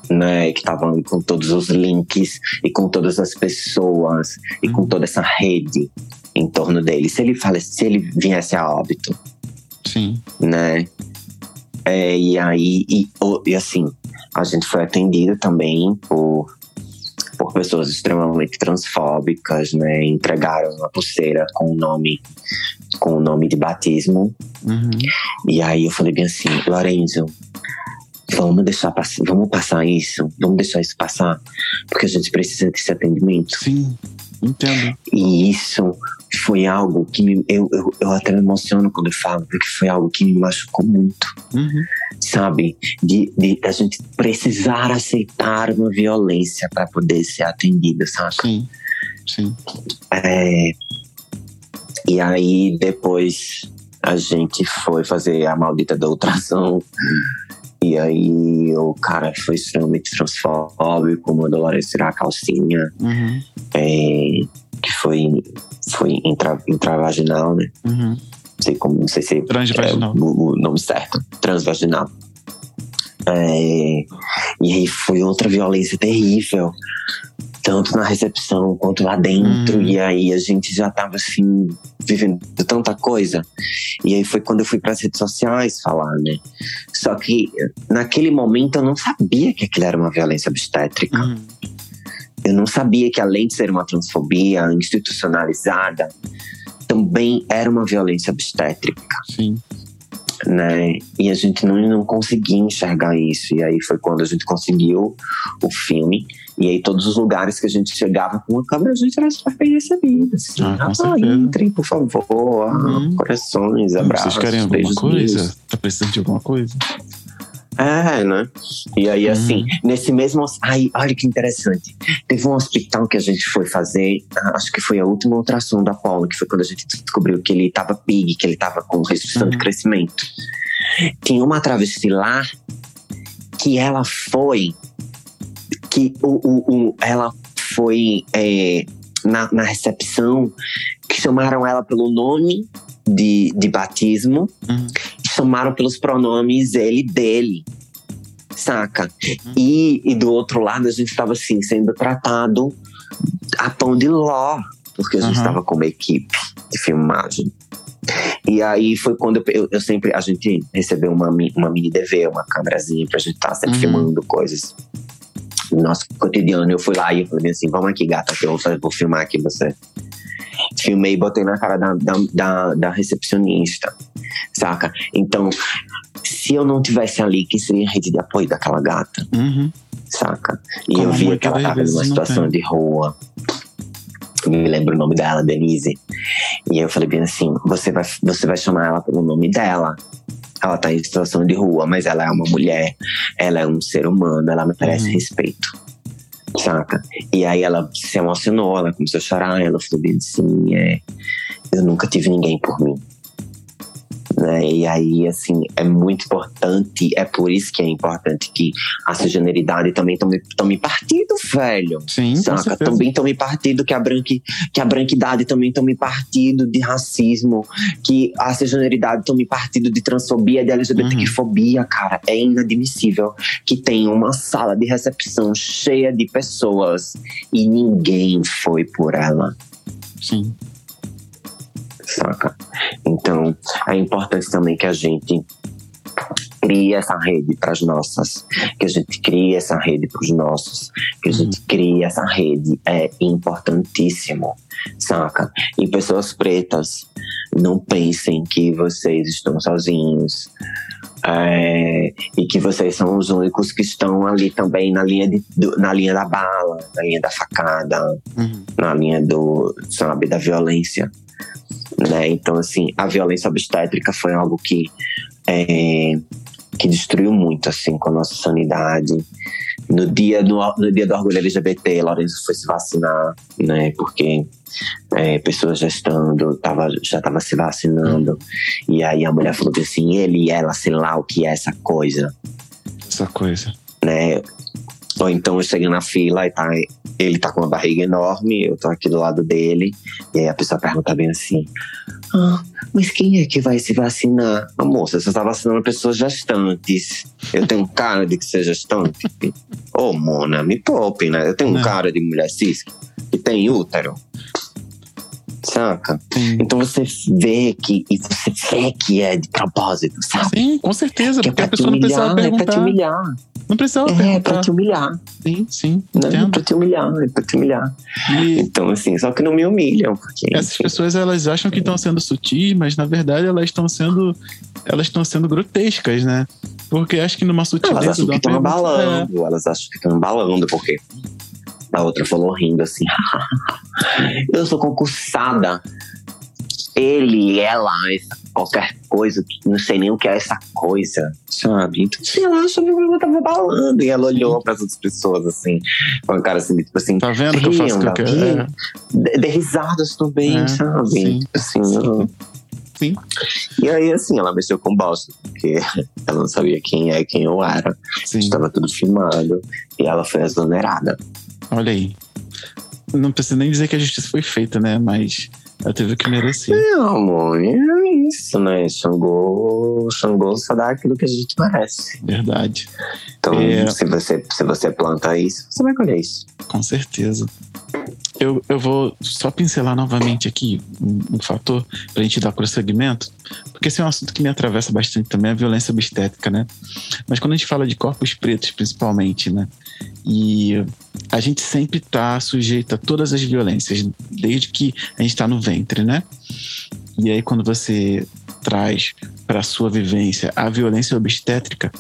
né, que estavam com todos os links e com todas as pessoas e com toda essa rede em torno dele. Se ele falece, se ele viesse a óbito, Sim. né? É, e aí, e, e assim, a gente foi atendido também por, por pessoas extremamente transfóbicas, né? Entregaram uma pulseira com o nome, com o nome de batismo. Uhum. E aí eu falei bem assim, Lorenzo, vamos deixar vamos passar isso, vamos deixar isso passar, porque a gente precisa desse atendimento. Sim. Entendo. E isso foi algo que me, eu, eu, eu até me emociono quando eu falo, porque foi algo que me machucou muito, Uhum. sabe? De, de a gente precisar aceitar uma violência para poder ser atendido, sabe? Sim. Sim. É, e aí depois a gente foi fazer a maldita da ultrassom. E aí o cara foi extremamente transfóbico, mandou Lara tirar a calcinha, Uhum. é, que foi, foi intra, intravaginal, né? Uhum. Não sei como, não sei se é Transvaginal. o, o nome certo. Transvaginal. É, e aí foi outra violência terrível. Tanto na recepção quanto lá dentro. Hum. E aí a gente já tava assim, vivendo tanta coisa. E aí foi quando eu fui para as redes sociais falar, né? Só que naquele momento eu não sabia que aquilo era uma violência obstétrica. Uhum. Eu não sabia que além de ser uma transfobia institucionalizada, também era uma violência obstétrica Sim. Né? E a gente não, não conseguia enxergar isso. E aí foi quando a gente conseguiu o filme. E aí todos os lugares que a gente chegava com a câmera, a gente era super bem recebido. Assim, Ah, ah, entrem, por favor. Ah, Uhum. corações, abraços, Vocês querem alguma coisa? Tá precisando de alguma coisa? É, né? E aí, Uhum. assim, nesse mesmo. Ai, olha que interessante. Teve um hospital que a gente foi fazer, ah, acho que foi a última ultrassom da Apollo, que foi quando a gente descobriu que ele tava pig, que ele tava com restrição de Uhum. crescimento. Tinha uma travesti lá que ela foi. Que o, o, o- ela foi é, na, na recepção, que chamaram ela pelo nome de, de batismo Uhum. Chamaram pelos pronomes ele dele. Saca? E, e do outro lado a gente estava assim, sendo tratado a pão de ló, porque a gente estava com uma equipe de filmagem. E aí foi quando eu, eu, eu sempre. A gente recebeu uma, uma mini DV, uma câmerazinha pra gente estar sempre Uhum. filmando coisas. No nosso cotidiano, eu fui lá e eu falei assim: vamos aqui, gata, que eu vou, vou filmar aqui você. Filmei e botei na cara da, da, da, da recepcionista, saca? Então, se eu não tivesse ali, que seria a rede de apoio daquela gata, Uhum. saca? E Como eu via que ela das tava vezes numa não situação tem. de rua. Me lembro o nome dela, Denise. E eu falei bem assim: você vai, você vai chamar ela pelo nome dela. Ela tá em situação de rua, mas ela é uma mulher, ela é um ser humano, ela merece Uhum. respeito. Saca? E aí ela se emocionou, ela começou a chorar, ela falou bem assim: é, eu nunca tive ninguém por mim. Né? E aí, assim, é muito importante, é por isso que é importante que a cisgeneridade também tome, tome partido, velho. Sim, Saca? Também tome partido que a, branqui, que a branquidade também tome partido de racismo, que a cisgeneridade tome partido de transfobia, de LGBTfobia, cara. É inadmissível que tem uma sala de recepção cheia de pessoas e ninguém foi por ela Sim. Saca? Então, é importante também que a gente crie essa rede para as nossas, que a gente crie essa rede para os nossos, que a gente crie essa rede é importantíssimo, saca? E pessoas pretas, não pensem que vocês estão sozinhos. é, e que vocês são os únicos que estão ali também na linha, de, do- na linha da bala, na linha da facada, Uhum. na linha do, sabe, da violência. Né? Então, assim, a violência obstétrica foi algo que, é, que destruiu muito, assim, com a nossa sanidade. No dia, no, no dia do orgulho LGBT, Lourenço foi se vacinar, né? Porque é, pessoas gestando, tava, já estava se vacinando. E aí a mulher falou assim: ele e ela, sei lá o que é essa coisa, Essa coisa. né? Ou então eu cheguei na fila e tá, ele tá com uma barriga enorme, eu tô aqui do lado dele, e aí a pessoa pergunta bem assim: Ah, mas quem é que vai se vacinar? Ah, moça, você tá vacinando pessoas gestantes. Eu tenho cara de que ser gestante? Ô, Mona, me poupe, né? Eu tenho Não. cara de mulher cis que tem útero. Saca? Sim. Então você vê que. E você vê que é de propósito, sabe? Sim, com certeza, Que é porque a pra te pessoa não precisava humilhar, é pra te humilhar. Não precisava É, é pra te humilhar. Sim, sim, Não, é pra te humilhar, é pra te humilhar. E Então, assim, só que não me humilham, porque. essas enfim, pessoas elas acham que estão sendo sutis, mas na verdade elas estão sendo elas estão sendo grotescas, né? Porque acho que numa elas sutileza acham de que estão pergunta- é, abalando, elas acham que estão abalando, porque a outra falou rindo assim: eu sou concursada. Ele, ela, essa, qualquer coisa, não sei nem o que é essa coisa, sabe? Então, assim, ela achou que eu tava abalando. E ela olhou para as outras pessoas, assim, com a cara assim, tipo assim, Tá vendo que eu faço o que eu quero? De, risadas também, É, sabe? sim. Assim, eu- Sim. E aí, assim, ela mexeu com bosta, porque ela não sabia quem é quem eu era. sim. Estava tudo filmado. E ela foi exonerada. Olha aí. Não precisa nem dizer que a justiça foi feita, né? Mas ela teve o que merecer. Não, amor, é isso, né? Xangô, Xangô só dá aquilo que a gente merece. Verdade. Então, É. se, você, se você planta isso, você vai colher isso. Com certeza. Eu, eu vou só pincelar novamente aqui um, um fator para a gente dar prosseguimento, porque esse é um assunto que me atravessa bastante também, a violência obstétrica, né? Mas quando a gente fala de corpos pretos, principalmente, né? E a gente sempre está sujeito a todas as violências, desde que a gente está no ventre, né? E aí, quando você traz para a sua vivência a violência obstétrica,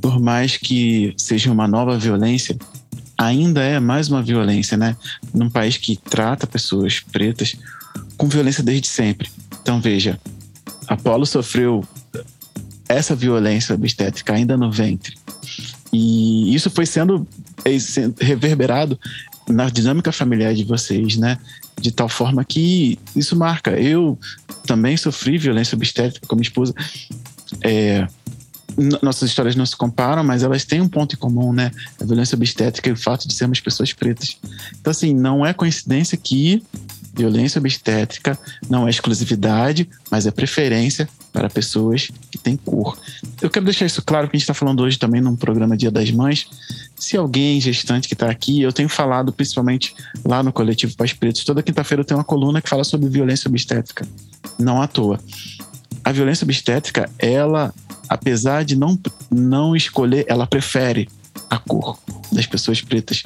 por mais que seja uma nova violência, ainda é mais uma violência, né? Num país que trata pessoas pretas com violência desde sempre. Então, veja, Apolo sofreu essa violência obstétrica ainda no ventre. E isso foi sendo eh, sendo reverberado na dinâmica familiar de vocês, né? De tal forma que isso marca. Eu também sofri violência obstétrica com minha esposa. É, nossas histórias não se comparam, mas elas têm um ponto em comum, né? A violência obstétrica e o fato de sermos pessoas pretas. Então, assim, não é coincidência que violência obstétrica não é exclusividade, mas é preferência para pessoas que têm cor. Eu quero deixar isso claro, porque a gente está falando hoje também num programa Dia das Mães. Se alguém gestante que está aqui, eu tenho falado principalmente lá no coletivo Pais Pretos, toda quinta-feira eu tenho uma coluna que fala sobre violência obstétrica. Não à toa. A violência obstétrica, ela, apesar de não, não escolher, ela prefere a cor das pessoas pretas.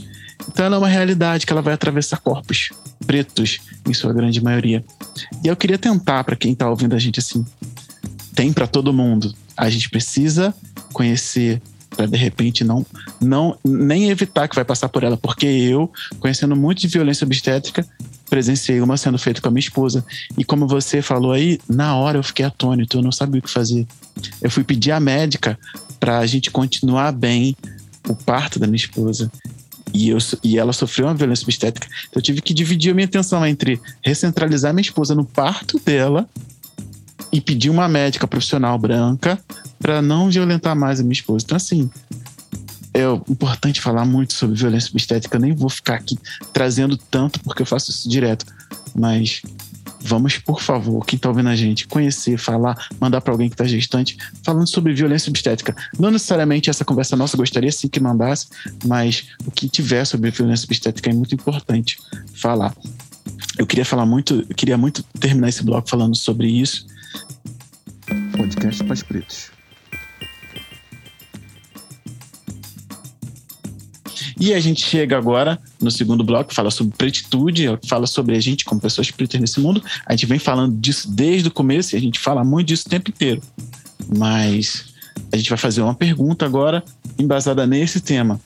Então ela é uma realidade que ela vai atravessar corpos pretos, em sua grande maioria. E eu queria tentar, para quem está ouvindo a gente assim, tem para todo mundo. A gente precisa conhecer para de repente não não nem evitar que vai passar por ela, porque eu, conhecendo muito de violência obstétrica, presenciei uma sendo feita com a minha esposa. E como você falou aí, na hora eu fiquei atônito, eu não sabia o que fazer. Eu fui pedir à médica para a gente continuar bem o parto da minha esposa. E, eu, e ela sofreu uma violência obstétrica. Então eu tive que dividir a minha atenção entre recentralizar minha esposa no parto dela e pedir uma médica profissional branca para não violentar mais a minha esposa. Então, assim, é importante falar muito sobre violência obstétrica. Eu nem vou ficar aqui trazendo tanto, porque eu faço isso direto. Mas vamos, por favor, quem está ouvindo a gente, conhecer, falar, mandar para alguém que está gestante, falando sobre violência obstétrica. Não necessariamente essa conversa nossa, gostaria sim que mandasse, mas o que tiver sobre violência obstétrica é muito importante falar. Eu queria falar muito, eu queria muito terminar esse bloco falando sobre isso. Podcast Pais Pretos. E a gente chega agora no segundo bloco, fala sobre pretitude, fala sobre a gente como pessoas pretas nesse mundo. A gente vem falando disso desde o começo e a gente fala muito disso o tempo inteiro. Mas a gente vai fazer uma pergunta agora embasada nesse tema.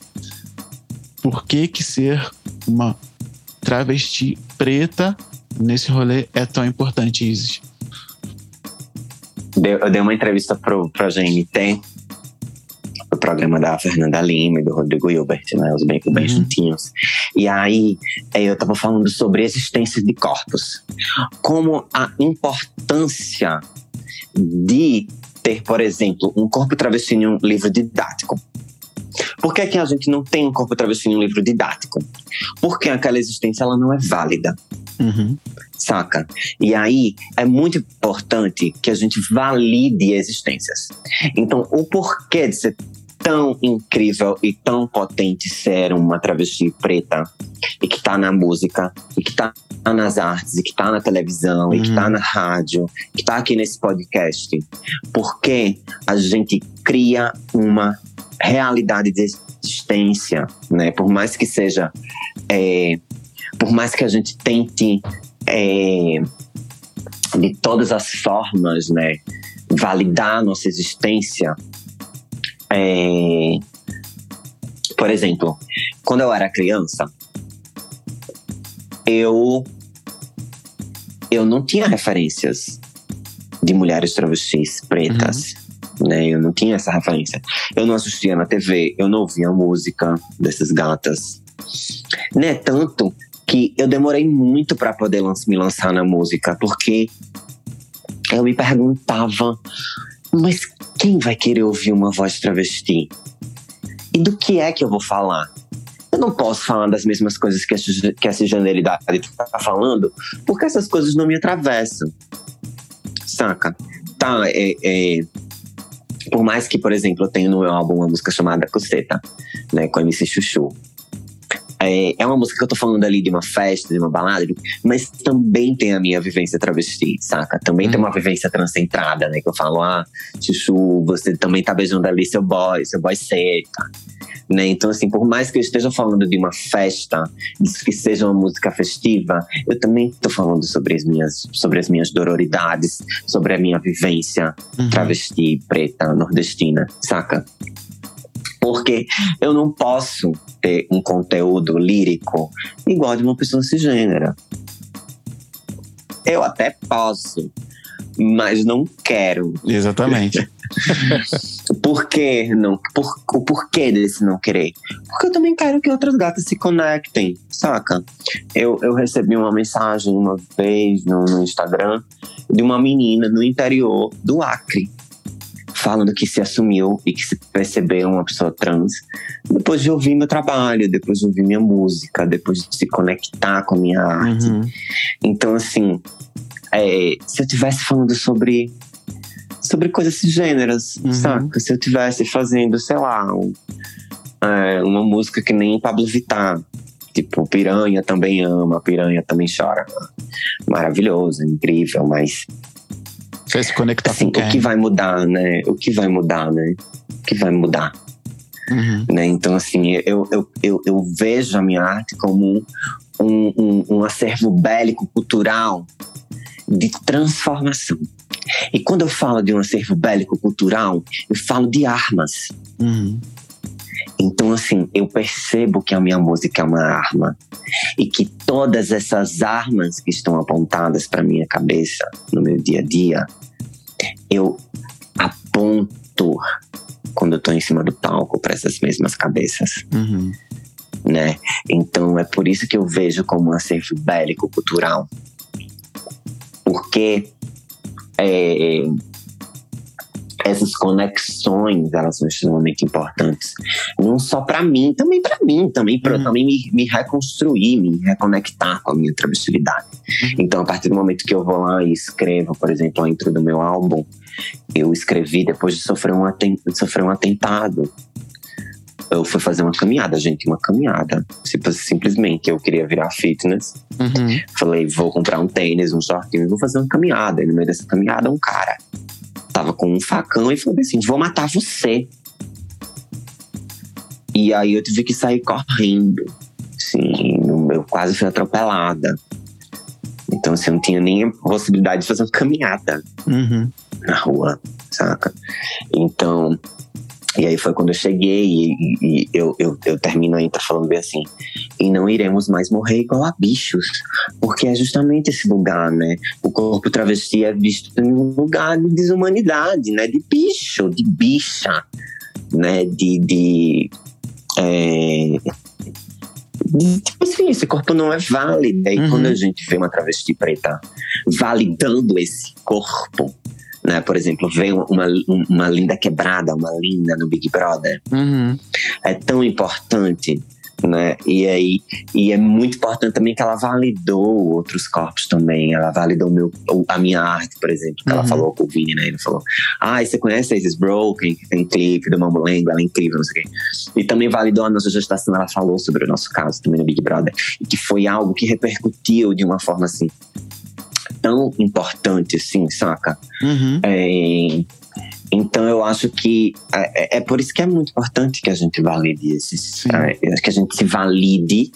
Por que que ser uma travesti preta nesse rolê é tão importante, Isis? Eu dei uma entrevista pro, pra GNT programa da Fernanda Lima e do Rodrigo Hilbert, né? Os bem, bem Uhum. juntinhos. E aí é, eu tava falando sobre a existência de corpos. Como a importância de ter, por exemplo, um corpo travesti em um livro didático. Por que, que a gente não tem um corpo travesti em um livro didático? Porque aquela existência ela não é válida Uhum. saca? E aí é muito importante que a gente valide existências. Então, o porquê de ser tão incrível e tão potente ser uma travesti preta e que tá na música e que tá nas artes e que tá na televisão e que Uhum. tá na rádio, que tá aqui nesse podcast, porque a gente cria uma realidade de existência, né? Por mais que seja é, por mais que a gente tente é, de todas as formas, né, validar a nossa existência. É, por exemplo, quando eu era criança, eu eu não tinha referências de mulheres travestis pretas. Né, eu não tinha essa referência. Eu não assistia na TV, eu não ouvia música dessas gatas. Né, tanto que eu demorei muito para poder me lançar na música, porque eu me perguntava, mas quem vai querer ouvir uma voz travesti? E do que é que eu vou falar? Eu não posso falar das mesmas coisas que essa, que está falando, porque essas coisas não me atravessam. Saca? Tá, é, é, por mais que, por exemplo, eu tenha no meu álbum uma música chamada Coceta, né, com a MC Chuchu. É, é uma música que eu tô falando ali de uma festa, de uma balada, mas também tem a minha vivência travesti, saca? Também tem uma vivência transcentrada, né? Que eu falo, ah, Chuchu, você também tá beijando ali seu boy, seu boy seca. Né? Então, assim, por mais que eu esteja falando de uma festa, que seja uma música festiva, eu também tô falando sobre as minhas, sobre as minhas dororidades, sobre a minha vivência Uhum. travesti, preta, nordestina, saca? Porque eu não posso ter um conteúdo lírico igual de uma pessoa cisgênera. Eu até posso, mas não quero. Exatamente. Por que não? Por, o porquê desse não querer? Porque eu também quero que outras gatas se conectem, saca? Eu, eu recebi uma mensagem uma vez no, no Instagram de uma menina no interior do Acre, falando que se assumiu e que se percebeu uma pessoa trans depois de ouvir meu trabalho, depois de ouvir minha música, depois de se conectar com a minha arte. Uhum. Então, assim, é, se eu tivesse falando sobre sobre coisas cisgêneras, Uhum. saca? Se eu tivesse fazendo, sei lá, um- é, uma música que nem Pablo Vittar, tipo, Piranha também ama, Piranha também chora. Maravilhoso, incrível, mas Quer se conectar assim, com quem? o que vai mudar, né? O que vai mudar, né? O que vai mudar? Uhum. né? Então, assim, eu, eu, eu, eu vejo a minha arte como um, um, um acervo bélico cultural de transformação. E quando eu falo de um acervo bélico cultural, eu falo de armas. Uhum. Então, assim, eu percebo que a minha música é uma arma. E que todas essas armas que estão apontadas para minha cabeça no meu dia a dia, eu aponto quando eu tô em cima do palco para essas mesmas cabeças Uhum. né? Então é por isso que eu vejo como um acervo bélico cultural. Porque é, essas conexões elas são extremamente importantes. Não só para mim, também para mim, também para Uhum. também me, me reconstruir, me reconectar com a minha travestilidade. Então, a partir do momento que eu vou lá e escrevo, por exemplo, a intro do meu álbum, eu escrevi depois de sofrer um, sofrer um atentado eu fui fazer uma caminhada, gente, uma caminhada. Simplesmente eu queria virar fitness. Uhum. Falei, vou comprar um tênis, um shortinho, vou fazer uma caminhada. E no meio dessa caminhada, um cara tava com um facão e falou assim: vou matar você. E aí eu tive que sair correndo. Assim, eu quase fui atropelada. Então, assim, eu não tinha nem a possibilidade de fazer uma caminhada Uhum. na rua, saca? Então, e aí foi quando eu cheguei e, e- eu, eu, eu termino ainda falando bem assim, e não iremos mais morrer igual a bichos, porque é justamente esse lugar, né? O corpo travesti é visto em um lugar de desumanidade, né? De bicho, de bicha, né? De. de é, Tipo assim, esse corpo não é válido. E Uhum. quando a gente vê uma travesti preta validando esse corpo, né? Por exemplo, vê uma, uma linda quebrada, uma linda no Big Brother, Uhum. é tão importante, né? E aí, e é muito importante também que ela validou outros corpos também. Ela validou meu, a minha arte, por exemplo, que ela Uhum. falou com o Vini, né? Ele falou: Ah, você conhece a Isis Broken, que tem clipe do Mambo Lengua, ela é incrível, não sei o quê. E também validou a nossa gestação, ela falou sobre o nosso caso também no Big Brother, e que foi algo que repercutiu de uma forma assim tão importante, assim, saca? Uhum. É, então eu acho que é, é por isso que é muito importante que a gente valide esses, é, que a gente se valide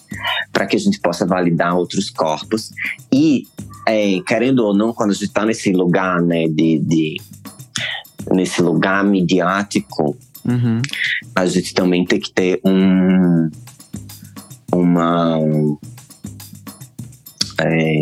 para que a gente possa validar outros corpos e é, querendo ou não quando a gente está nesse lugar, né, de, de nesse lugar midiático, Uhum. a gente também tem que ter um uma é,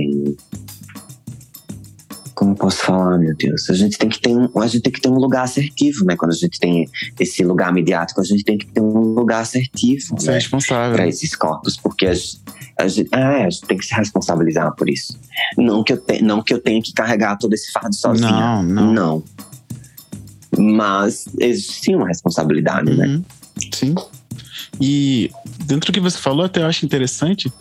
como posso falar, meu Deus? A gente tem que ter um, a gente tem que ter um lugar assertivo, né? Quando a gente tem esse lugar midiático, a gente tem que ter um lugar assertivo, é né? responsável. Para esses corpos, porque a, gente- a gente, é, a gente tem que se responsabilizar por isso. Não que eu, te, não que eu tenha que carregar todo esse fardo sozinha. Não, não. Não. Mas existe uma responsabilidade, né? Uhum. Sim. E dentro do que você falou, até eu acho interessante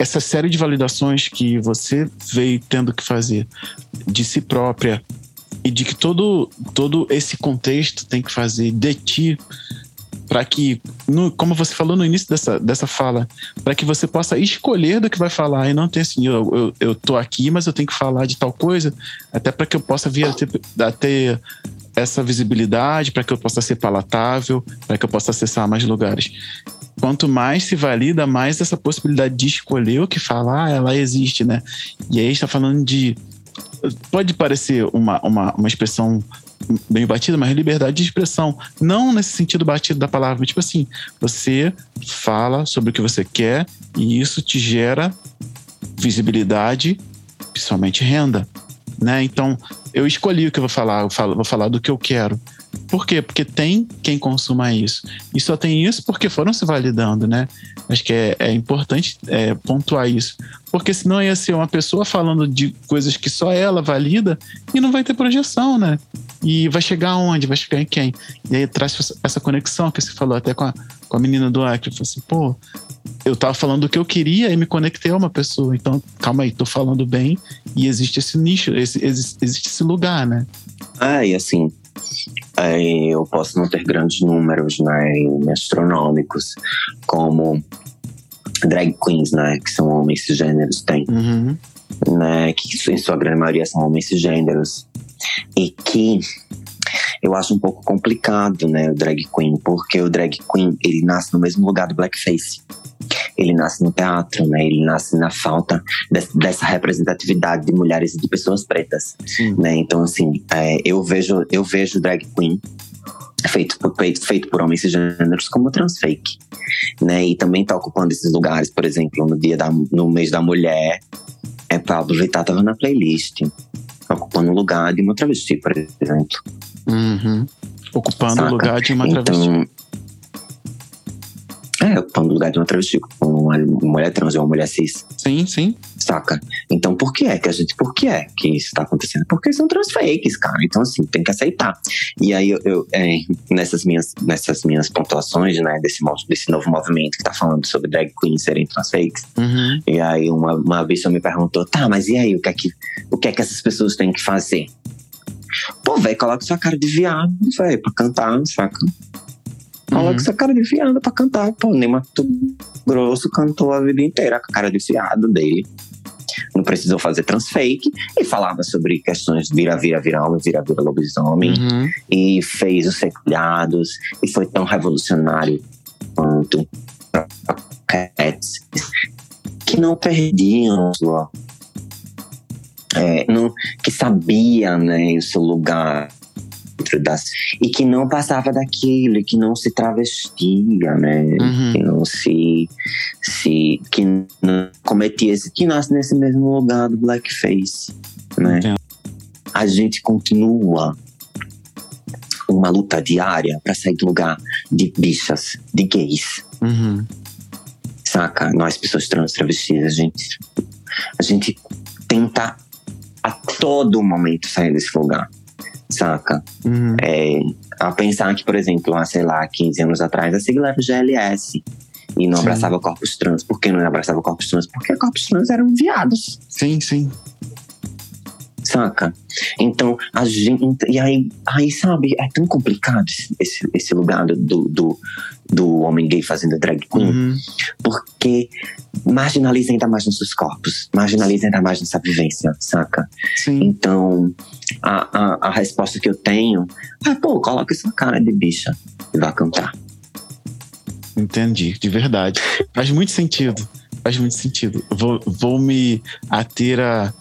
essa série de validações que você veio tendo que fazer de si própria e de que todo, todo esse contexto tem que fazer de ti para que, no- como você falou no início dessa, dessa fala, para que você possa escolher do que vai falar e não ter assim, eu, eu, eu tô aqui, mas eu tenho que falar de tal coisa, até para que eu possa vir a ter, a ter essa visibilidade, para que eu possa ser palatável, para que eu possa acessar mais lugares. Quanto mais se valida, mais essa possibilidade de escolher o que falar, ela existe, né? E aí está falando de. Pode parecer uma, uma, uma expressão bem batida, mas liberdade de expressão. Não nesse sentido batido da palavra, mas tipo assim, você fala sobre o que você quer e isso te gera visibilidade, principalmente renda, né? Então, eu escolhi o que eu vou falar, eu falo- vou falar do que eu quero. Por quê? Porque tem quem consuma isso. E só tem isso porque foram se validando, né? Acho que é, é importante é, pontuar isso. Porque senão ia ser uma pessoa falando de coisas que só ela valida e não vai ter projeção, né? E vai chegar aonde? Vai chegar em quem? E aí traz essa- conexão que você falou até com a, com a menina do Acre. Falou assim, pô, eu tava falando o que eu queria e me conectei a uma pessoa. Então, calma aí, tô falando bem e existe esse nicho, esse, existe, esse lugar, né? Ah, e assim, eu posso não ter grandes números, né, astronômicos, como drag queens, né, que são homens cisgêneros, tem, Uhum. né, que em sua grande maioria são homens cisgêneros, e que eu acho um pouco complicado, né, o drag queen, porque o drag queen, ele nasce no mesmo lugar do blackface. Ele nasce no teatro, né? Ele nasce na falta des- dessa representatividade de mulheres e de pessoas pretas Sim. né? Então, assim, é, eu vejo eu vejo drag queen feito por, feito, feito por homens cisgêneros como transfake, né? E também tá ocupando esses lugares, por exemplo, no dia da, no mês da mulher, é Pablo Vittar tava na playlist, ocupando o lugar de uma travesti, por exemplo. Uhum. Ocupando Saca? o lugar de uma travesti. Então, é, ocupando o lugar de uma travesti, uma mulher trans ou uma mulher cis. Sim, sim. Saca? Então, por que é que a gente. Por que é que isso tá acontecendo? Porque são transfakes, cara. Então, assim, tem que aceitar. E aí, eu, eu, é, nessas, minhas, nessas minhas pontuações, né, desse, desse novo movimento que tá falando sobre drag queens serem transfakes, Uhum. e aí uma, uma pessoa me perguntou: tá, mas e aí, o que é que, o que, é que essas pessoas têm que fazer? Pô, velho, coloca sua cara de viado, velho, pra cantar, saca? Coloca Uhum. sua cara de viado pra cantar. Pô, nem Mato Grosso cantou a vida inteira com a cara de viado dele. Não precisou fazer transfake e falava sobre questões vira, vira, vira homem, vira, vira lobisomem. Uhum. E fez os seculhados e foi tão revolucionário quanto Cats, que não perdiam sua. é, não, que sabia né, o seu lugar dentro das, e que não passava daquilo, que não se travestia, né? Uhum. Que não se, se. que não cometia esse. que nasce nesse mesmo lugar do blackface, né? A gente continua uma luta diária para sair do lugar de bichas, de gays, Uhum. saca? Nós, pessoas trans travestis, a gente, a gente tenta a todo momento sair desse lugar, saca? Uhum. É, a pensar que, por exemplo, há, sei lá, 15 anos atrás, a sigla era o GLS e não Sim. abraçava corpos trans. Por que não abraçava corpos trans? Porque corpos trans eram viados, Sim, sim. Saca? Então, a gente. E aí, aí sabe, é tão complicado esse- esse, lugar do, do, do homem gay fazendo drag queen, Uhum. porque marginaliza ainda mais nossos corpos, marginaliza ainda mais nossa vivência, saca? Sim. Então, a, a, a resposta que eu tenho é, pô, coloca sua cara de bicha e vá cantar. Entendi, de verdade. Faz muito sentido. Faz muito sentido. Vou, vou me ater a,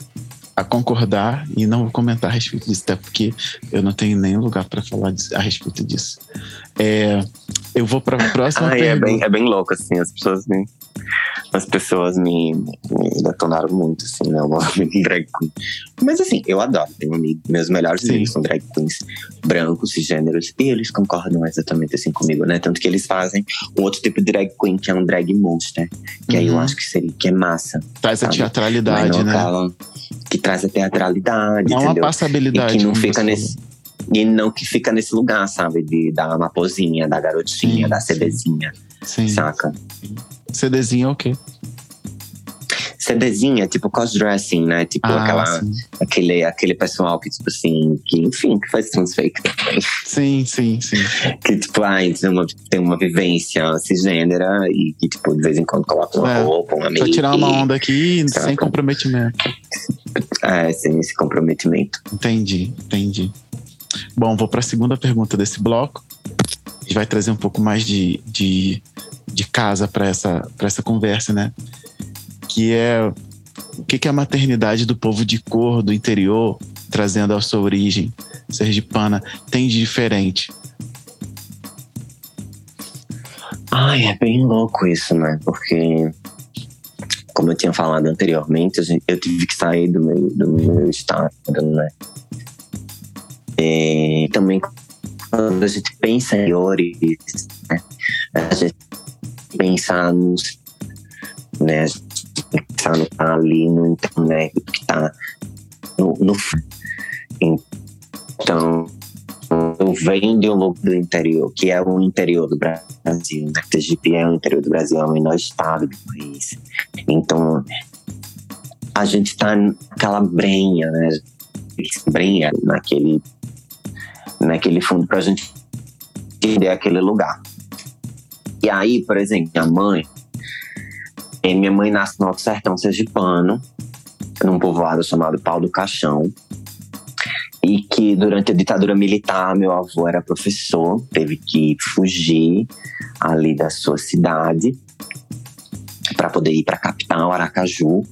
a concordar e não vou comentar a respeito disso, até porque eu não tenho nem lugar para falar a respeito disso. É, eu vou para a próxima Ai, é, bem, é bem louco, assim, as pessoas me. As pessoas me, me detonaram muito, assim, né? Uma drag queen. Mas assim, eu adoro. Tenho meus melhores Sim. amigos são drag queens brancos, cisgêneros, e eles concordam exatamente assim comigo, né? Tanto que eles fazem um outro tipo de drag queen, que é um drag monster. Que aí eu Uhum. acho que seria que é massa. Traz a teatralidade, né? Que traz a teatralidade, Dá uma entendeu? E passabilidade. que não fica nesse. E não que fica nesse lugar, sabe? De dar uma pozinha, da garotinha, Sim, da sim. CDzinha. Sim. saca? CDzinho é o quê? CDzinha, tipo crossdressing, né? Tipo Ah, aquela, sim. aquele, aquele pessoal que, tipo assim, que, enfim, que faz transfake também. sim, sim, sim. Que, tipo, ai, tem uma, tem uma vivência cisgênera e que, tipo, de vez em quando coloca uma É, roupa, uma Só make. tirar uma onda aqui sem comprometimento. É, sem esse comprometimento. Entendi, entendi. Bom, vou para a segunda pergunta desse bloco. A gente vai trazer um pouco mais de, de, de casa para essa, pra essa conversa, né? Que é o que, que a maternidade do povo de cor do interior, trazendo a sua origem sergipana, tem de diferente? Ai, é bem louco isso, né? Porque, como eu tinha falado anteriormente, eu tive que sair do meu, do meu estado, né? E também, quando a gente pensa em origens, né? A gente pensa nos. Né? A que tá ali no internet, que tá no. no então, eu venho de um lugar do interior, que é o interior do Brasil. Né? Sergipe é o interior do Brasil, é o menor estado do país. Então, a gente tá naquela brenha, né? Brenha naquele, naquele fundo pra gente entender aquele lugar. E aí, por exemplo, minha mãe, eh, minha mãe nasce no Alto Sertão Sergipano, num povoado chamado Pau do Caixão e que durante a ditadura militar meu avô era professor, teve que fugir ali da sua cidade para poder ir para a capital, Aracaju,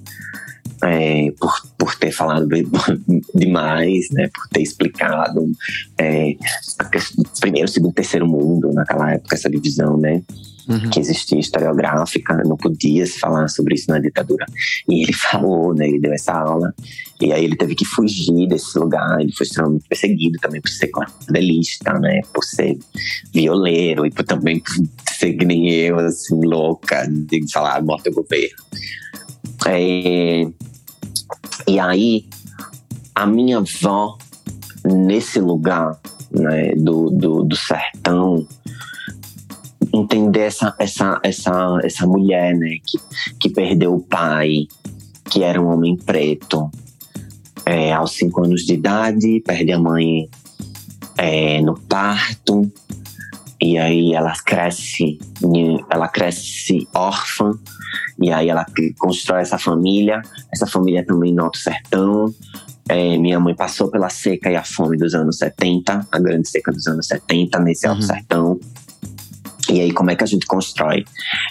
é, por, por ter falado demais, né, por ter explicado é, primeiro, segundo, terceiro mundo naquela época essa divisão, né, Uhum. que existia historiográfica, não podia se falar sobre isso na ditadura. E ele falou, né? Ele deu essa aula. E aí ele teve que fugir desse lugar. Ele foi extremamente perseguido também por ser cordelista, né? Por ser violeiro e por também por ser que nem eu, assim, louca, de falar, morte o governo. É, E aí, a minha avó, nesse lugar, né, do, do, do sertão, entender essa, essa, essa, essa mulher, né, que, que perdeu o pai, que era um homem preto, é, aos cinco anos de idade, perde a mãe é, no parto, e aí ela cresce, ela cresce órfã, e aí ela constrói essa família, essa família também no Alto Sertão. É, minha mãe passou pela seca e a fome dos anos 70, a grande seca dos anos 70, nesse Alto Uhum. Sertão. E aí, como é que a gente constrói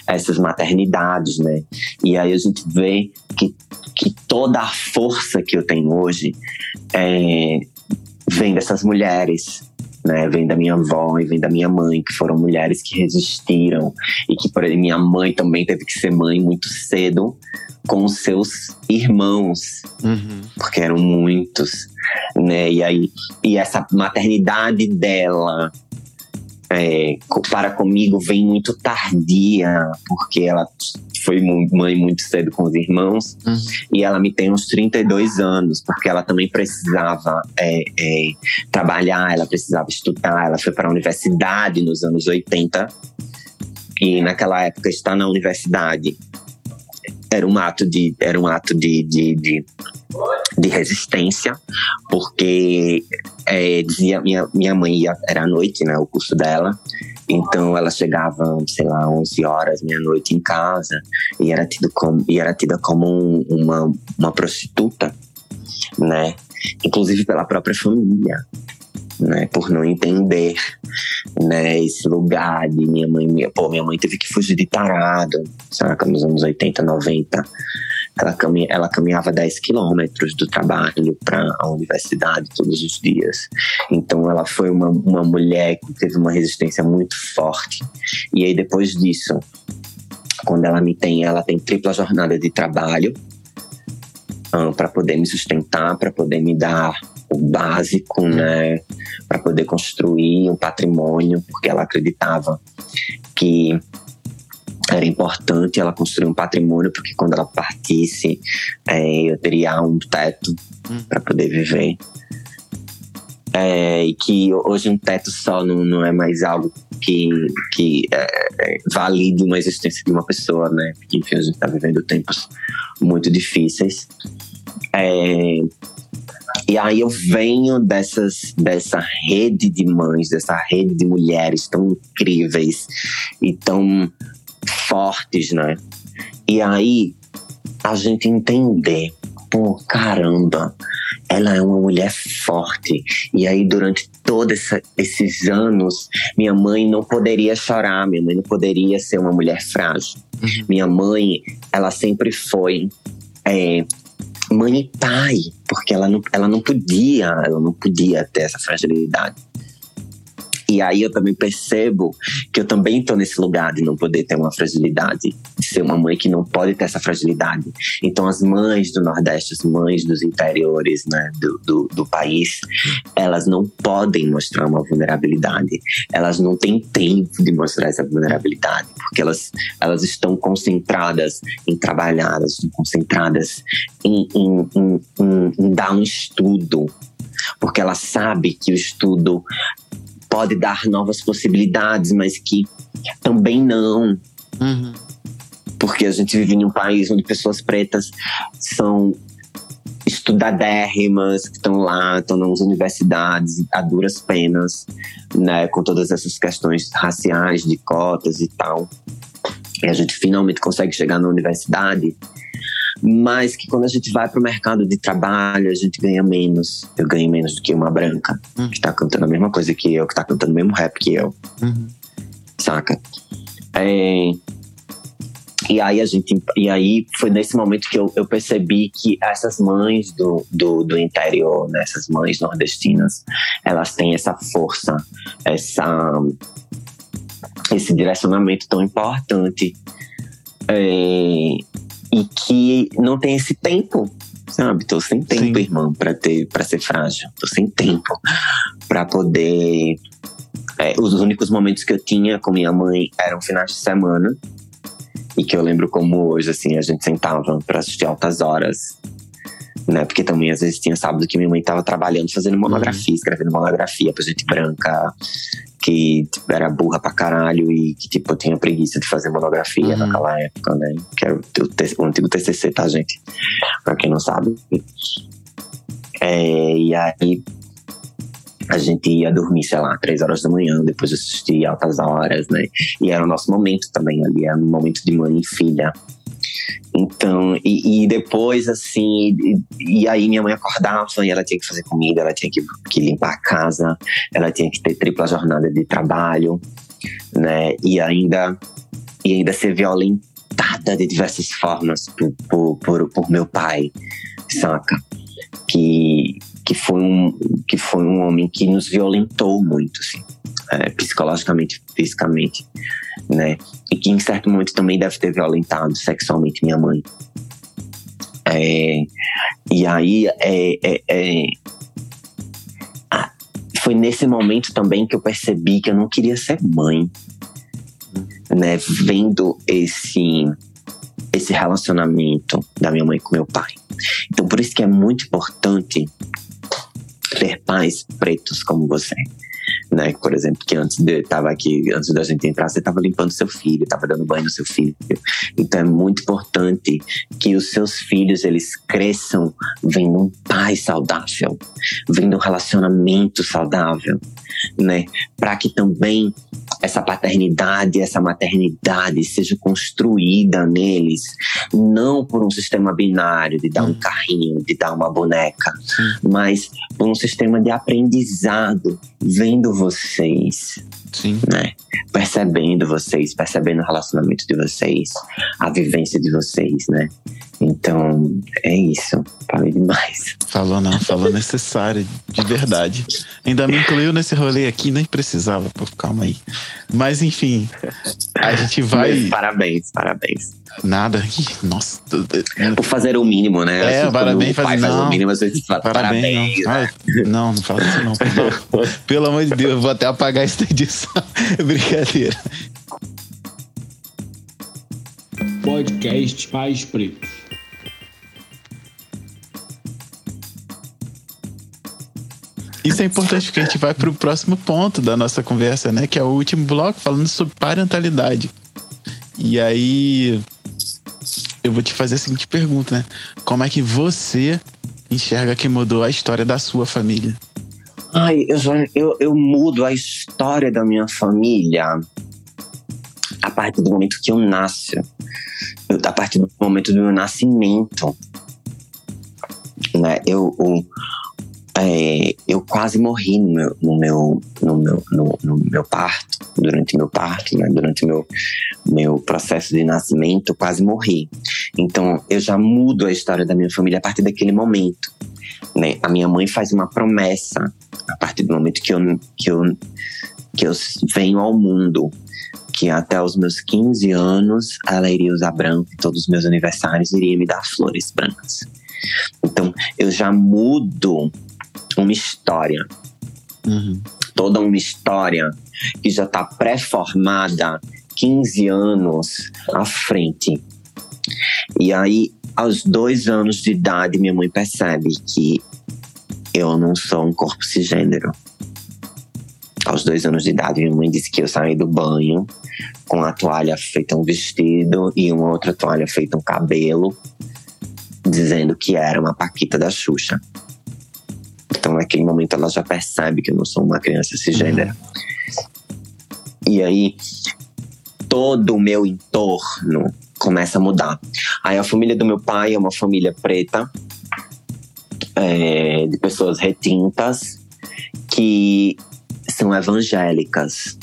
essas maternidades, né? E aí a gente vê que, que toda a força que eu tenho hoje é, vem dessas mulheres, né? Vem da minha avó e vem da minha mãe, que foram mulheres que resistiram. E que, por minha mãe também teve que ser mãe muito cedo com os seus irmãos Uhum. porque eram muitos. né? E aí e essa maternidade dela é, para comigo vem muito tardia, porque ela foi mãe muito cedo com os irmãos Uhum. e ela me tem uns 32 anos, porque ela também precisava é, é, trabalhar, ela precisava estudar, ela foi para a universidade nos anos 80 e naquela época estar na universidade era um ato de era um ato de, de, de, de resistência porque é, dizia minha minha mãe ia, era à noite né o curso dela. Então ela chegava sei lá 11 horas meia noite em casa e era tido como e era tida como um- uma uma prostituta né inclusive pela própria família né por não entender né esse lugar de minha mãe minha, pô minha mãe teve que fugir de tarado saca nos anos 80 90 ela, caminha, ela caminhava 10 quilômetros do trabalho para a universidade todos os dias. Então, ela foi uma, uma mulher que teve uma resistência muito forte. E aí, depois disso, quando ela me tem, ela tem tripla jornada de trabalho para poder me sustentar, para poder me dar o básico, né? Para poder construir um patrimônio, porque ela acreditava que era importante ela construir um patrimônio, porque quando ela partisse, é, eu teria um teto Hum. para poder viver. É, e que hoje um teto só não, não é mais algo que, que é, é, valide uma existência de uma pessoa, né? Porque, enfim, a gente está vivendo tempos muito difíceis. É, e aí eu venho dessas, dessa rede de mães, dessa rede de mulheres tão incríveis e tão fortes, né? E aí a gente entender, pô, caramba, ela é uma mulher forte. E aí durante todos esses anos, minha mãe não poderia chorar, minha mãe não poderia ser uma mulher frágil. Uhum. Minha mãe, ela sempre foi é, mãe e pai, porque ela não, ela não podia, ela não podia ter essa fragilidade. E aí eu também percebo que eu também estou nesse lugar de não poder ter uma fragilidade, de ser uma mãe que não pode ter essa fragilidade. Então as mães do Nordeste, as mães dos interiores né, do, do, do país, elas não podem mostrar uma vulnerabilidade. Elas não têm tempo de mostrar essa vulnerabilidade, porque elas, elas estão concentradas em trabalhar, elas estão concentradas em, em, em, em, em dar um estudo, porque ela sabe que o estudo pode dar novas possibilidades, mas que também não, Uhum. porque a gente vive em um país onde pessoas pretas são estudadérrimas, que estão lá, estão nas universidades a duras penas, né, com todas essas questões raciais, de cotas e tal. E a gente finalmente consegue chegar na universidade, mas que quando a gente vai para o mercado de trabalho, a gente ganha menos. Eu ganho menos do que uma branca, Hum. que está cantando a mesma coisa que eu, que está cantando o mesmo rap que eu Uhum. saca? É, e aí a gente e aí foi nesse momento que eu, eu percebi que essas mães do, do, do interior, né, essas mães nordestinas, elas têm essa força, essa esse direcionamento tão importante é, e que não tem esse tempo, sabe? Tô sem tempo, Sim. irmão, para ter para ser frágil. Tô sem tempo para poder é, os únicos momentos que eu tinha com minha mãe eram finais de semana. E que eu lembro como hoje, assim, a gente sentava para assistir altas horas. Né? Porque também às vezes tinha sábado que minha mãe tava trabalhando, fazendo monografia, escrevendo monografia pra gente branca, que tipo, era burra pra caralho e que, tipo, eu tinha preguiça de fazer monografia Uhum. naquela época, né? Que era o, o, o antigo TCC, tá, gente? Pra quem não sabe. É, e aí a gente ia dormir, sei lá, três horas da manhã, depois assistir altas horas, né? E era o nosso momento também ali, era um momento de mãe e filha. Então, e, e depois, assim, e, e aí minha mãe acordava e ela tinha que fazer comida, ela tinha que, que limpar a casa, ela tinha que ter tripla jornada de trabalho, né? E ainda, e ainda ser violentada de diversas formas por, por, por, por meu pai, saca? Que, que, foi um, que foi um homem que nos violentou muito, assim, é, psicologicamente, fisicamente, né? E que em certo momento também deve ter violentado sexualmente minha mãe. É, e aí, é, é, é, foi nesse momento também que eu percebi que eu não queria ser mãe, né? Vendo esse esse relacionamento da minha mãe com meu pai. Então, por isso que é muito importante ter pais pretos como você né? Por exemplo, que antes de tava aqui, antes da gente entrar, você estava limpando seu filho, estava dando banho no seu filho. Então é muito importante que os seus filhos eles cresçam vendo um pai saudável, vendo um relacionamento saudável, né? Para que também essa paternidade, essa maternidade seja construída neles, não por um sistema binário de dar um carrinho, de dar uma boneca, mas por um sistema de aprendizado, vendo vocês, Sim. né? Percebendo vocês, percebendo o relacionamento de vocês, a vivência de vocês, né? Então, é isso. Falei demais. Falou não, falou necessário, de verdade. Ainda me incluiu nesse rolê aqui, nem precisava, pô, calma aí. Mas enfim, a gente vai. Mas parabéns, parabéns. Nada. Ih, Nossa. Por fazer o mínimo, né? É, Assim, parabéns, fazer- faz o mínimo, você fala parabéns. Parabéns. Não, né? Ah, não, não fala isso não. Pelo, pelo amor de Deus, eu vou até apagar essa edição. Brincadeira. Podcast Pais Pretos. Isso é importante porque a gente vai pro próximo ponto da nossa conversa, né? Que é o último bloco, falando sobre parentalidade. E aí, eu vou te fazer a seguinte pergunta, né? Como é que você enxerga que mudou a história da sua família? Ai, eu, eu, eu mudo a história da minha família a partir do momento que eu nasço. A partir do momento do meu nascimento. Né? Eu, eu, é, eu quase morri no meu, no meu, no meu, no, no meu parto, durante meu parto, né? durante meu, meu processo de nascimento, eu quase morri. Então, eu já mudo a história da minha família a partir daquele momento. Né? A minha mãe faz uma promessa a partir do momento que eu, que eu, que eu venho ao mundo, que até os meus 15 anos ela iria usar branco todos os meus aniversários iria me dar flores brancas. Então, eu já mudo uma história, Uhum. toda uma história que já está pré-formada 15 anos à frente. E aí, aos dois anos de idade, minha mãe percebe que eu não sou um corpo cisgênero. Aos dois anos de idade, minha mãe disse que eu saí do banho com a toalha feita um vestido e uma outra toalha feita um cabelo, dizendo que era uma paquita da Xuxa. Naquele momento, ela já percebe que eu não sou uma criança cisgênero. E aí, todo o meu entorno começa a mudar. Aí, a família do meu pai é uma família preta, é, de pessoas retintas, que são evangélicas,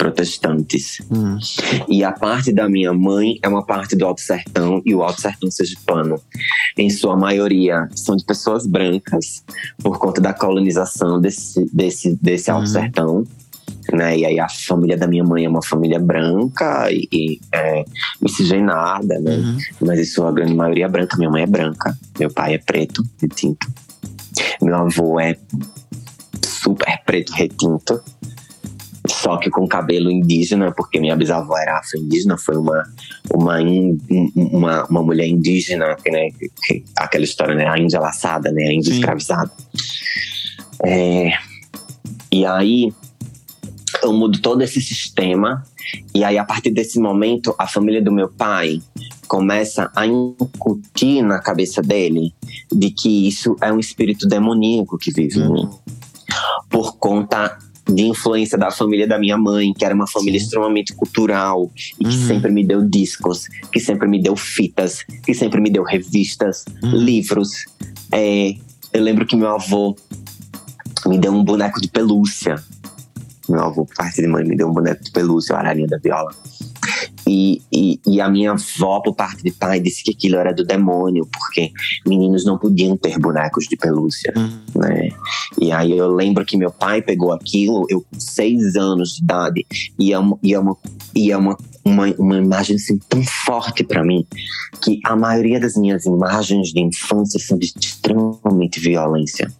protestantes. Uhum. E a parte da minha mãe é uma parte do Alto Sertão e o Alto Sertão sergipano, em sua maioria, são de pessoas brancas, por conta da colonização desse, desse, desse Alto Uhum. Sertão. Né? E aí a família da minha mãe é uma família branca e, e é, miscigenada, né? Uhum. Mas em sua grande maioria é branca. Minha mãe é branca, meu pai é preto, retinto. Meu avô é super preto, retinto. Só que com cabelo indígena, porque minha bisavó era afro-indígena, foi uma, uma, in- uma, uma mulher indígena, que, né, que- aquela história, né? A índia laçada, né? A índia Sim. escravizada. É, e aí, eu mudo todo esse sistema. E aí, a partir desse momento, a família do meu pai começa a incutir na cabeça dele de que isso é um espírito demoníaco que vive em mim. Por conta de influência da família da minha mãe, que era uma família extremamente cultural e que Uhum. sempre me deu discos, que sempre me deu fitas, que sempre me deu revistas, Uhum. livros. É, eu lembro que meu avô me deu um boneco de pelúcia. Meu avô, por parte de mãe, me deu um boneco de pelúcia, o Ararinha da Viola. E, e, e a minha avó, por parte de pai, disse que aquilo era do demônio, porque meninos não podiam ter bonecos de pelúcia Uhum. né? E aí eu lembro que meu pai pegou aquilo, eu com seis anos de idade, e é uma, e é uma, e é uma, uma, uma imagem assim, tão forte para mim, que a maioria das minhas imagens de infância são de extremamente violência.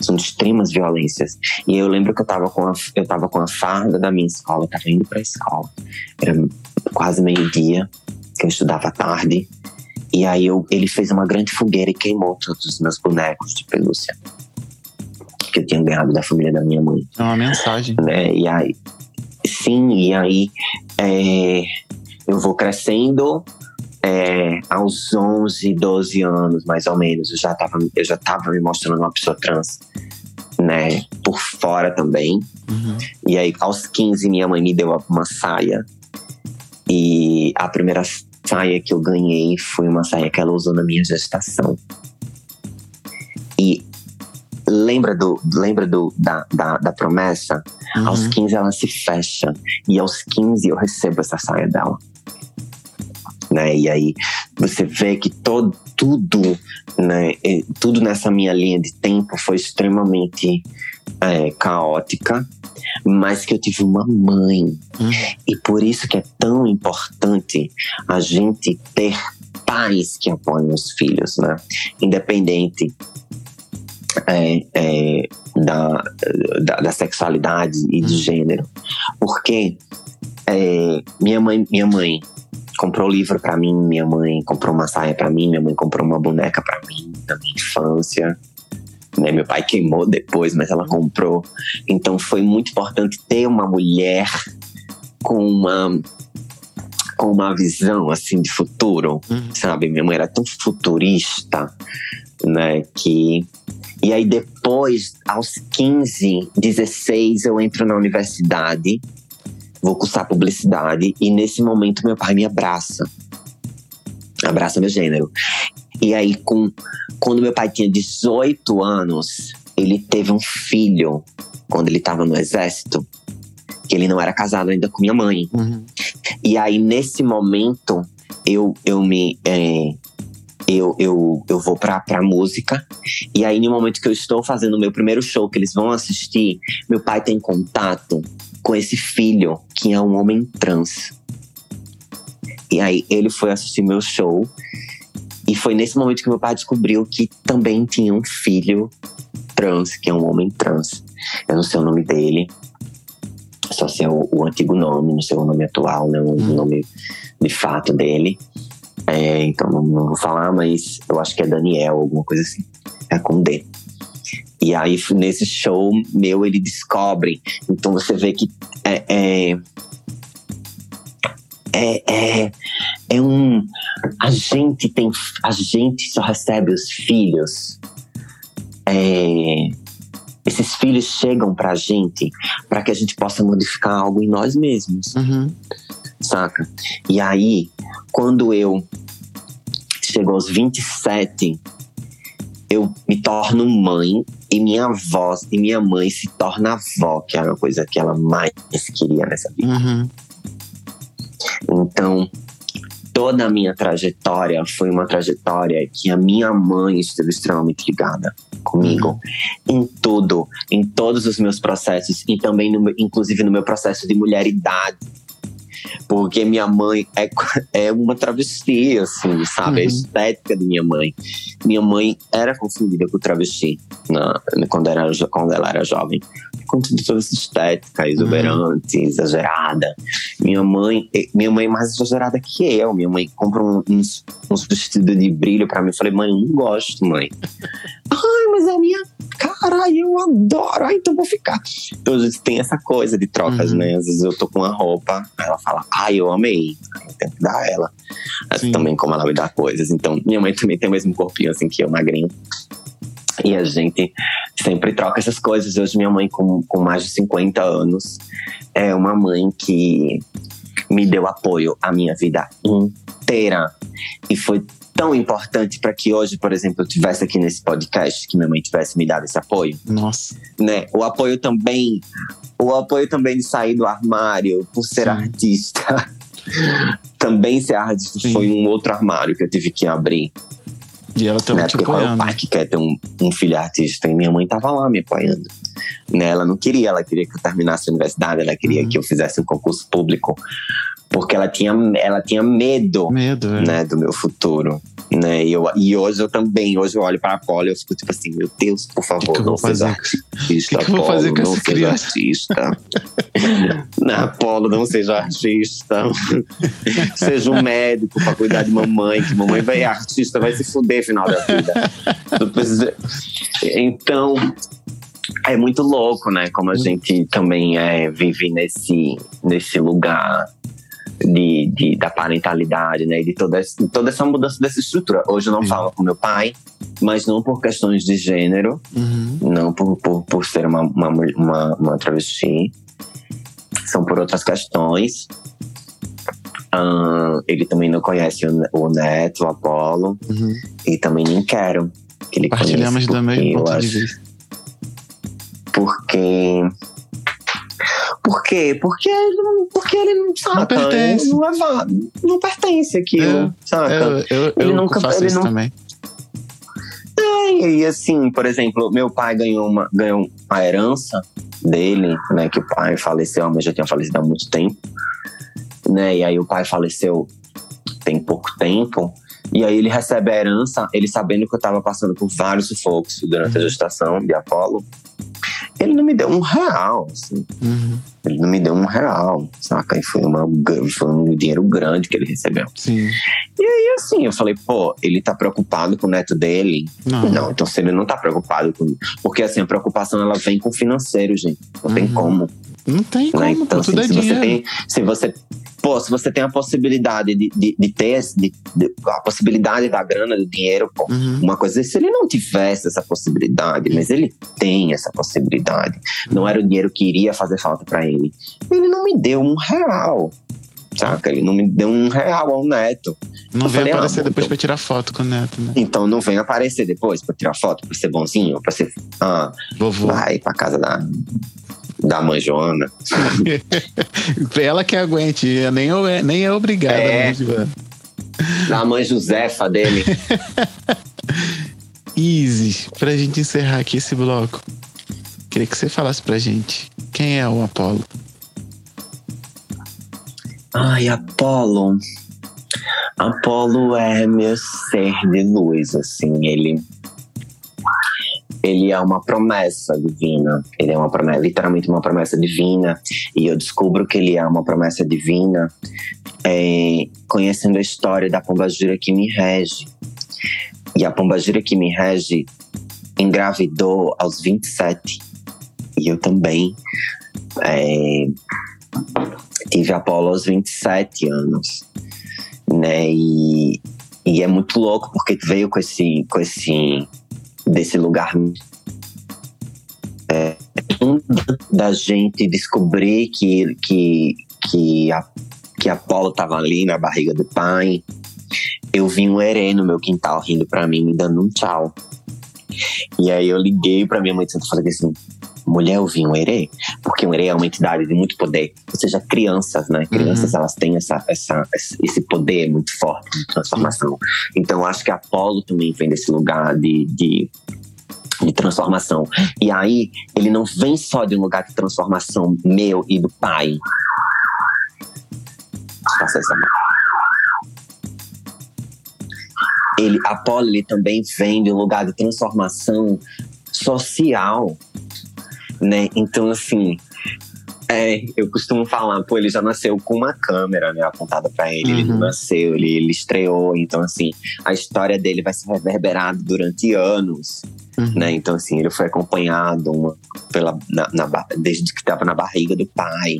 São extremas violências. E eu lembro que eu tava com a, eu tava com a farda da minha escola, eu tava indo pra escola. Era quase meio-dia, que eu estudava tarde. E aí eu, ele fez uma grande fogueira e queimou todos os meus bonecos de pelúcia. Que eu tinha ganhado da família da minha mãe É uma mensagem. né? E aí, sim, e aí é, eu vou crescendo. é, aos 11, 12 anos, mais ou menos, eu já tava, eu já tava me mostrando uma pessoa trans, né? Por fora também. Uhum. E aí, aos 15, minha mãe me deu uma saia. E a primeira saia que eu ganhei foi uma saia que ela usou na minha gestação. E lembra do, lembra do, da, da, da promessa? Aos Uhum. 15 ela se fecha. E aos 15 eu recebo essa saia dela. Né? E aí você vê que todo, tudo, né, tudo nessa minha linha de tempo foi extremamente eh, caótica, mas que eu tive uma mãe. Uhum. E por isso que é tão importante a gente ter pais que apoiam os filhos, né? Independente é, é, da, da, da sexualidade e do Hum. gênero. Porque é, minha mãe, minha mãe comprou livro pra mim, minha mãe comprou uma saia pra mim, minha mãe comprou uma boneca pra mim na minha infância. Né, meu pai queimou depois, mas ela comprou. Então foi muito importante ter uma mulher com uma com uma visão assim de futuro, Uhum. sabe? Minha mãe era tão futurista, né, que e aí depois, aos 15, 16, eu entro na universidade, vou cursar publicidade e nesse momento meu pai me abraça. Abraça meu gênero. E aí com quando meu pai tinha 18 anos, ele teve um filho quando ele estava no exército, que ele não era casado ainda com minha mãe. Uhum. E aí, nesse momento, eu, eu me. é, eu, eu, eu vou pra, pra música. E aí, no momento que eu estou fazendo o meu primeiro show, que eles vão assistir, meu pai tem contato com esse filho, que é um homem trans. E aí, ele foi assistir meu show. E foi nesse momento que meu pai descobriu que também tinha um filho trans, que é um homem trans. Eu não sei o nome dele, só sei o, o antigo nome, não sei o nome atual, né? O Hum. nome de fato dele. É, então não, não vou falar, mas eu acho que é Daniel, alguma coisa assim. É com D. E aí, nesse show meu, ele descobre. Então você vê que é. é é, é, é um. A gente tem. A gente só recebe os filhos. É, esses filhos chegam pra gente para que a gente possa modificar algo em nós mesmos Uhum. saca? E aí, quando eu chego aos 27, eu me torno mãe e minha avó e minha mãe se torna avó, que é a coisa que ela mais queria nessa vida. Uhum. Então, toda a minha trajetória foi uma trajetória que a minha mãe esteve extremamente ligada comigo em tudo, em todos os meus processos e também, no inclusive, no meu processo de mulheridade. Porque minha mãe é, é uma travesti, assim, sabe? A Uhum. estética de minha mãe. Minha mãe era confundida com travesti na, quando, era, quando ela era jovem. Com tudo- toda essa estética exuberante, exagerada. Minha mãe, minha mãe é mais exagerada que eu. Minha mãe compra um- uns, uns vestidos de brilho pra mim. Eu falei, mãe, eu não gosto, mãe. Ai, mas é minha cara, eu adoro. Ai, então vou ficar. Então a gente tem essa coisa de trocas, Uhum. né? Às vezes eu tô com uma roupa, ela fala, ai, eu amei. Tenho que dar ela. Também como ela me dá coisas. Então, minha mãe também tem o mesmo corpinho assim que eu, magrinho. E a gente sempre troca essas coisas. Hoje minha mãe, com, com mais de 50 anos, é uma mãe que me deu apoio a minha vida inteira. E foi tão importante para que hoje, por exemplo, eu estivesse aqui nesse podcast, que minha mãe tivesse me dado esse apoio, Nossa. né? O apoio também, o apoio também de sair do armário por ser Sim. artista. também ser artista Sim. foi um outro armário que eu tive que abrir. E ela tava Né? te Porque qual é o apoiando. pai que quer ter um, um filho artista? E minha mãe tava lá me apoiando. Né? Ela não queria, ela queria que eu terminasse a universidade, ela queria Uhum. que eu fizesse um concurso público Porque ela tinha, ela tinha medo Medo, é. né, do meu futuro. Né? E, eu, e hoje eu também, hoje eu olho para a Apolo e eu fico tipo assim, meu Deus, por favor, que eu não seja artista. Que que Apolo, fazer não seja artista. não, Apolo, não seja artista. seja um médico para cuidar de mamãe, que mamãe vai artista, vai se fuder final da vida. Então, é muito louco, né? Como a gente também é, vive nesse, nesse lugar de, de- da parentalidade, né? De toda, essa- toda essa mudança dessa estrutura. Hoje eu não falo com meu pai, mas não por questões de gênero, Uhum. não por, por, por ser uma, uma, uma, uma travesti. São por outras questões. Ele também não conhece o, o Neto, o Apolo, Uhum. e também nem quero que ele Partilhamos conheça. porque mesmo eu acho-. Porque. Por quê? Porque ele não, porque ele não saca. pertence. Não, é não pertence aquilo, saca? Eu, eu, Ele eu nunca- faço ele isso não- também. É, e assim, por exemplo, meu pai ganhou uma, ganhou a herança dele, né? Que o pai faleceu, mas já tinha falecido há muito tempo. Né? E aí o pai faleceu tem pouco tempo. E aí ele recebe a herança, ele sabendo que eu tava passando por vários sufocos durante a gestação de Apolo. Ele não me deu um real, assim. Uhum. Ele não me deu um real, saca? E foi, uma, foi um dinheiro grande que ele recebeu. Sim. E assim, eu falei, pô, ele tá preocupado com o neto dele. Não. Não, então se ele não tá preocupado com. Porque assim, a preocupação ela vem com o financeiro, gente. Não tem Uhum. como. Não tem como, né? Então, pô, assim, é se você tem. Se você. Pô, se você tem a possibilidade de, de, de ter de- de- a possibilidade da grana, do dinheiro, pô, Uhum. uma coisa se ele não tivesse essa possibilidade, mas ele tem essa possibilidade. Não era o dinheiro que iria fazer falta pra ele. Ele não me deu um real. Saca? Ele não me deu um real ao neto. Não eu vem falei, ah, aparecer bom, depois então- pra tirar foto com o neto, né? Então não vem aparecer depois pra tirar foto, pra ser bonzinho, pra ser. Ah, Vovô. vai pra casa da, da mãe Joana. Ela que aguente, eu nem, eu, nem é obrigada. É. né, Giovana? Da mãe Josefa dele. Isis, pra gente encerrar aqui esse bloco, queria que você falasse pra gente quem é o Apolo. Ai, Apolo. Apolo é meu ser de luz, assim, ele. Ele é uma promessa divina. Ele é uma promessa, literalmente uma promessa divina. E eu descubro que ele é uma promessa divina é, conhecendo a história da pombagira que me rege. E a pombagira que me rege engravidou aos 27. E eu também. É, tive Apolo aos 27 anos, né? E, e é muito louco porque veio com esse, com esse desse lugar é, da gente descobrir que que que a que Apolo tava ali na barriga do pai. Eu vi um herê no meu quintal rindo pra mim, me dando um tchau. E aí eu liguei pra minha mãe e falei assim: mulher, eu vi um herê? Porque um herê é uma entidade de muito poder. Ou seja, crianças, né? Crianças, elas têm essa, essa, esse poder muito forte de transformação. Então, acho que Apolo também vem desse lugar de, de, de transformação. E aí, ele não vem só de um lugar de transformação meu e do pai. Passar essa mão. Ele, Apolo, ele também vem de um lugar de transformação social, né? Então, assim, é, eu costumo falar, pô, ele já nasceu com uma câmera, né, apontada pra ele. Ele Uhum. nasceu, ele, ele estreou. Então, assim, a história dele vai ser reverberada durante anos, Uhum. né? Então, assim, ele foi acompanhado uma, pela, na, na desde que estava na barriga do pai.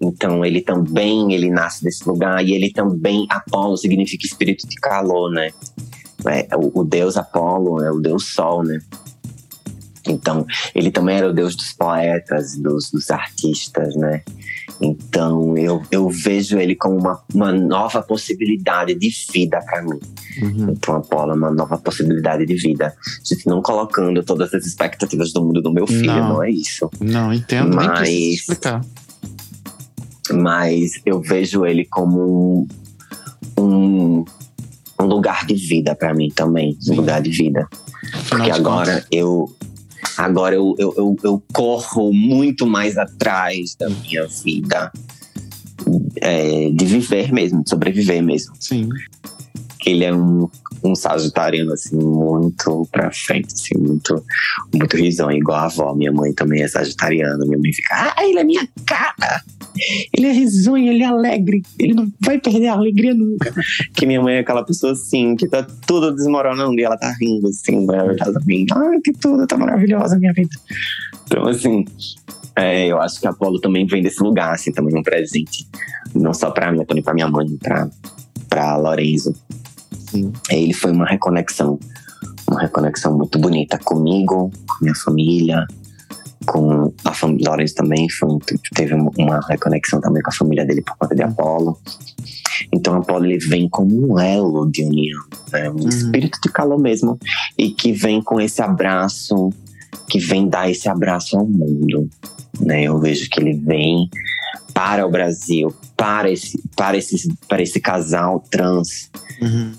Então, ele também, ele nasce desse lugar. E ele também, Apolo significa espírito de calor, né? É, o, o deus Apolo é o deus Sol, né? Então, ele também era o deus dos poetas, dos, dos artistas, né? Então, eu, eu vejo ele como uma, uma nova possibilidade de vida para mim. Uhum. Então, Apolo é uma nova possibilidade de vida. Gente, não colocando todas as expectativas do mundo do meu filho, Não. não, é isso. Não, entendo, nem Mas- preciso explicar. Mas eu vejo ele como um, um, um lugar de vida para mim também. Um lugar de vida. Porque agora eu. Agora eu, eu, eu, eu corro muito mais atrás da minha vida. é, de viver mesmo, de sobreviver mesmo. Sim. Ele é um, um sagitariano, assim, muito pra frente, assim, muito, muito risonho, igual a avó. Minha mãe também é sagitariana. Minha mãe fica, ah, ele é minha cara! Ele é risonho, ele é alegre, ele não vai perder a alegria nunca. que minha mãe é aquela pessoa assim, que tá tudo desmoronando e ela tá rindo, assim, maravilhosamente. Ai, que tudo, tá maravilhosa a minha vida. Então, assim, é, eu acho que a Apolo também vem desse lugar, assim, também um presente. Não só pra mim, também pra minha mãe, pra, pra Lorenzo. Sim. Ele foi uma reconexão, uma reconexão muito bonita comigo, com minha família, com a família Lorenzo também, foi, teve uma reconexão também com a família dele por conta de Apolo. Então Apolo ele vem como um elo de união, né? um Uhum. espírito de calor mesmo, e que vem com esse abraço, que vem dar esse abraço ao mundo. Né? Eu vejo que ele vem para o Brasil, para esse, para esse, para esse casal trans, Uhum.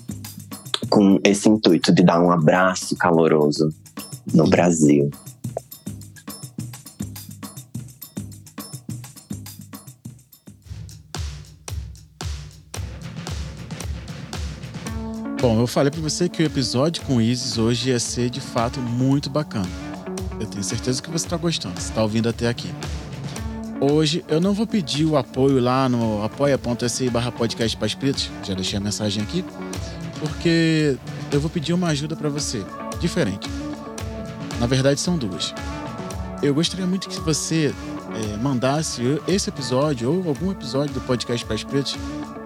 Com esse intuito de dar um abraço caloroso no Brasil. Bom, eu falei pra você que o episódio com o Isis hoje ia ser de fato muito bacana. Eu tenho certeza que você tá gostando, você tá ouvindo até aqui. Hoje eu não vou pedir o apoio lá no apoia.se barra podcast para espíritos, já deixei a mensagem aqui, porque eu vou pedir uma ajuda pra você, diferente. Na verdade são duas. Eu gostaria muito que você eh, mandasse esse episódio ou algum episódio do podcast para espíritos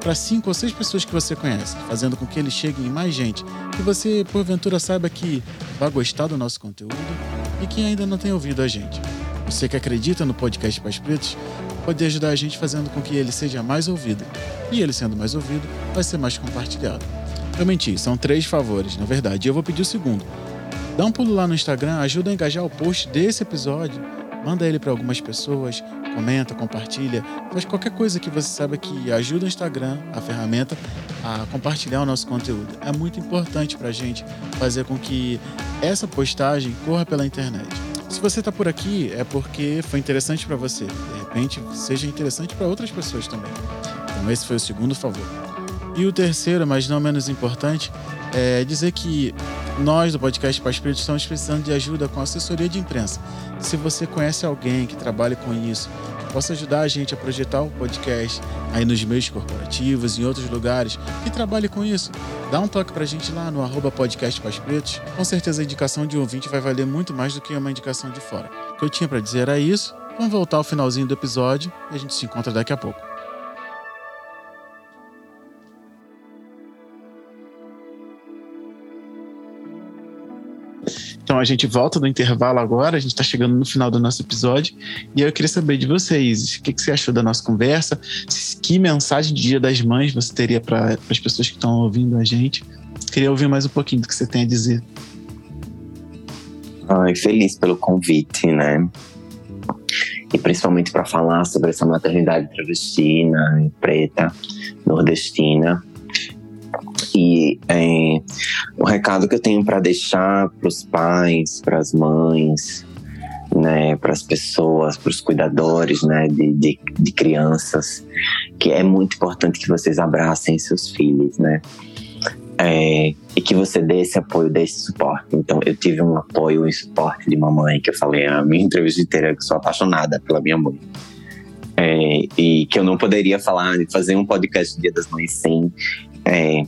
para cinco ou seis pessoas que você conhece, fazendo com que ele chegue em mais gente, que você porventura saiba que vai gostar do nosso conteúdo e que ainda não tem ouvido a gente. Você que acredita no podcast Pais Pretos pode ajudar a gente fazendo com que ele seja mais ouvido. E ele sendo mais ouvido, vai ser mais compartilhado. Eu menti, são três favores, na verdade. E eu vou pedir o segundo. Dá um pulo lá no Instagram, ajuda a engajar o post desse episódio, manda ele para algumas pessoas, comenta, compartilha, faz qualquer coisa que você saiba que ajuda o Instagram, a ferramenta, a compartilhar o nosso conteúdo. É muito importante para a gente fazer com que essa postagem corra pela internet. Se você está por aqui, é porque foi interessante para você. De repente, seja interessante para outras pessoas também. Então, esse foi o segundo favor. E o terceiro, mas não menos importante, é dizer que nós do podcast Paz Espírito estamos precisando de ajuda com assessoria de imprensa. Se você conhece alguém que trabalhe com isso, que possa ajudar a gente a projetar o podcast aí nos meios corporativos, em outros lugares, que trabalhe com isso, dá um toque pra gente lá no arroba podcast Paz Pretos. Com certeza a indicação de um ouvinte vai valer muito mais do que uma indicação de fora. O que eu tinha para dizer era isso. Vamos voltar ao finalzinho do episódio e a gente se encontra daqui a pouco. Então a gente volta do intervalo agora, a gente está chegando no final do nosso episódio e eu queria saber de vocês, o que, que você achou da nossa conversa? Que mensagem de Dia das Mães você teria para as pessoas que estão ouvindo a gente? Queria ouvir mais um pouquinho do que você tem a dizer. Ai, feliz pelo convite, né? E principalmente para falar sobre essa maternidade travestina, preta, nordestina. E é, o recado que eu tenho para deixar para os pais, para as mães, né, para as pessoas, para os cuidadores, né, de, de, de crianças, que é muito importante que vocês abracem seus filhos, né? É, e que você dê esse apoio, dê esse suporte. Então, eu tive um apoio e suporte de mamãe, que eu falei a minha entrevista inteira, que sou apaixonada pela minha mãe. É, e que eu não poderia falar, fazer um podcast Dia das Mães sem, é,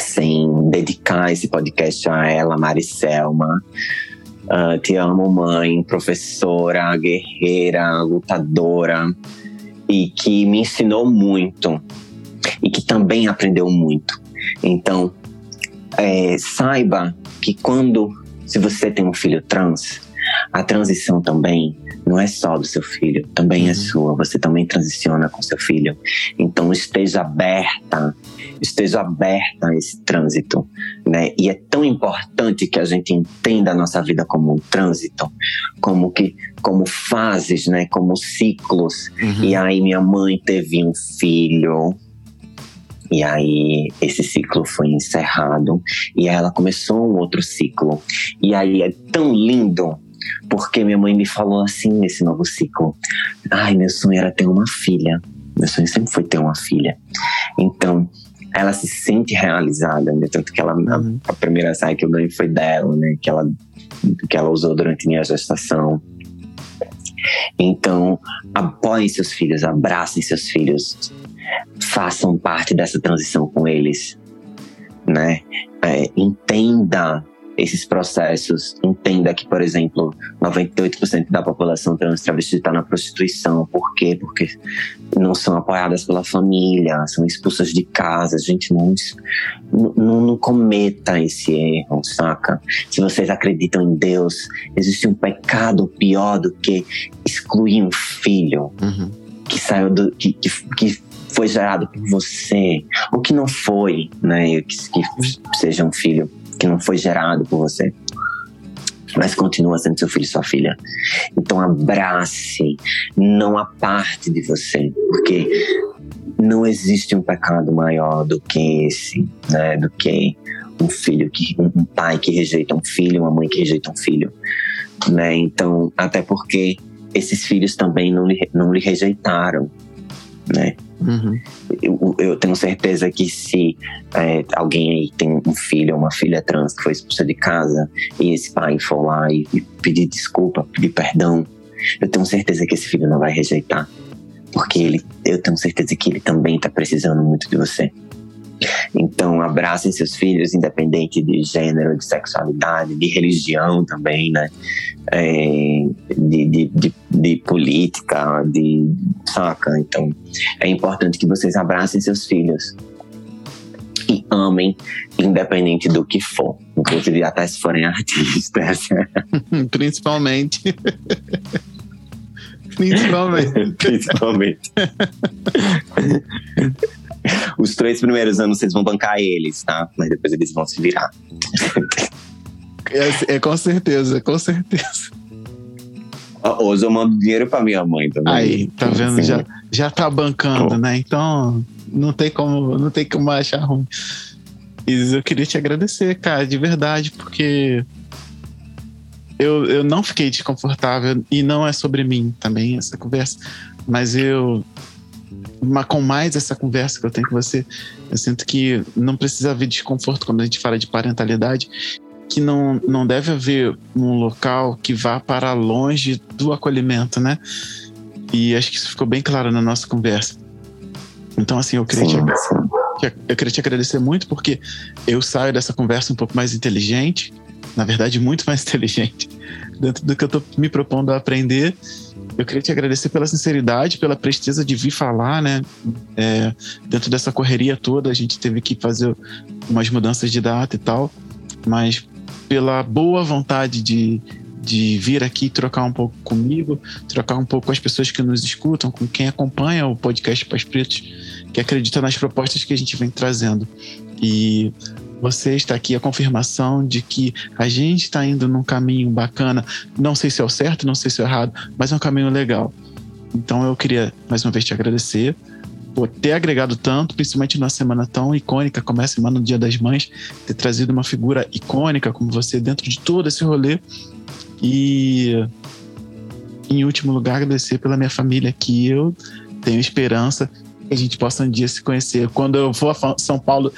sem dedicar esse podcast a ela, Maricelma. Uh, te amo, mãe, professora, guerreira, lutadora, e que me ensinou muito, e que também aprendeu muito. Então, é, saiba que quando, se você tem um filho trans, a transição também não é só do seu filho, também é sua. Você também transiciona com seu filho. Então, esteja aberta, esteja aberta a esse trânsito, né? E é tão importante que a gente entenda a nossa vida como um trânsito, como que, como fases, né? Como ciclos. E aí, minha mãe teve um filho. E aí esse ciclo foi encerrado e aí ela começou um outro ciclo. E aí é tão lindo porque minha mãe me falou assim nesse novo ciclo: "Ai, meu sonho era ter uma filha, Meu sonho sempre foi ter uma filha. Então, ela se sente realizada, né? Tanto que ela, Uhum. a, a primeira saia que eu ganhei foi dela, né? Que ela, que ela usou durante minha gestação. Então, apoiem seus filhos, abracem seus filhos, façam parte dessa transição com eles, né? É, entenda esses processos, entenda que, por exemplo, 98% da população trans travesti está na prostituição. Por quê? Porque não são apoiadas pela família, são expulsas de casa. Gente, não, não, não cometa esse erro, saca? Se vocês acreditam em Deus, existe um pecado pior do que excluir um filho Uhum. que saiu do. que, que, que foi gerado por você, ou que não foi, né? Que, que seja um filho que não foi gerado por você. Mas continua sendo seu filho e sua filha. Então abrace, não a parte de você, porque não existe um pecado maior do que esse, né? Do que um filho que um pai que rejeita um filho, uma mãe que rejeita um filho, né? Então, até porque esses filhos também não lhe, não lhe rejeitaram, né? Uhum. Eu, eu tenho certeza que se é, alguém aí tem um filho ou uma filha trans que foi expulsa de casa e esse pai for lá e, e pedir desculpa, pedir perdão, eu tenho certeza que esse filho não vai rejeitar. Porque ele, eu tenho certeza que ele também está precisando muito de você. Então, abracem seus filhos, independente de gênero, de sexualidade, de religião também, né? É, de, de, de, de política, de. Saca? Então, é importante que vocês abracem seus filhos e amem, independente do que for. Inclusive, até se forem artistas. Principalmente. Principalmente. Principalmente. Os três primeiros anos vocês vão bancar eles, tá? Mas depois eles vão se virar. É, é com certeza, com certeza. Hoje eu mando dinheiro pra minha mãe também. Aí, tá vendo? Assim, Já, já tá bancando, Oh. né? Então, não tem como, não tem como achar ruim. E eu queria te agradecer, cara, de verdade, porque eu, eu não fiquei desconfortável e não é sobre mim também essa conversa, mas eu mas com mais essa conversa que eu tenho com você, eu sinto que não precisa haver desconforto quando a gente fala de parentalidade, que não, não deve haver um local que vá para longe do acolhimento, né? E acho que isso ficou bem claro na nossa conversa. Então, assim, eu queria, te, sim. eu queria te agradecer muito porque eu saio dessa conversa um pouco mais inteligente, na verdade, muito mais inteligente, dentro do que eu estou me propondo a aprender. Eu queria te agradecer pela sinceridade, pela presteza de vir falar, né? É, dentro dessa correria toda, a gente teve que fazer umas mudanças de data e tal, mas pela boa vontade de, de vir aqui trocar um pouco comigo, trocar um pouco com as pessoas que nos escutam, com quem acompanha o podcast Pais Pretos, que acredita nas propostas que a gente vem trazendo. E você está aqui a confirmação de que a gente está indo num caminho bacana. Não sei se é o certo, não sei se é o errado, mas é um caminho legal. Então eu queria mais uma vez te agradecer por ter agregado tanto, principalmente numa semana tão icônica como é a semana do Dia das Mães, ter trazido uma figura icônica como você dentro de todo esse rolê. E em último lugar, agradecer pela minha família que eu tenho esperança que a gente possa um dia se conhecer. Quando eu for a São Paulo,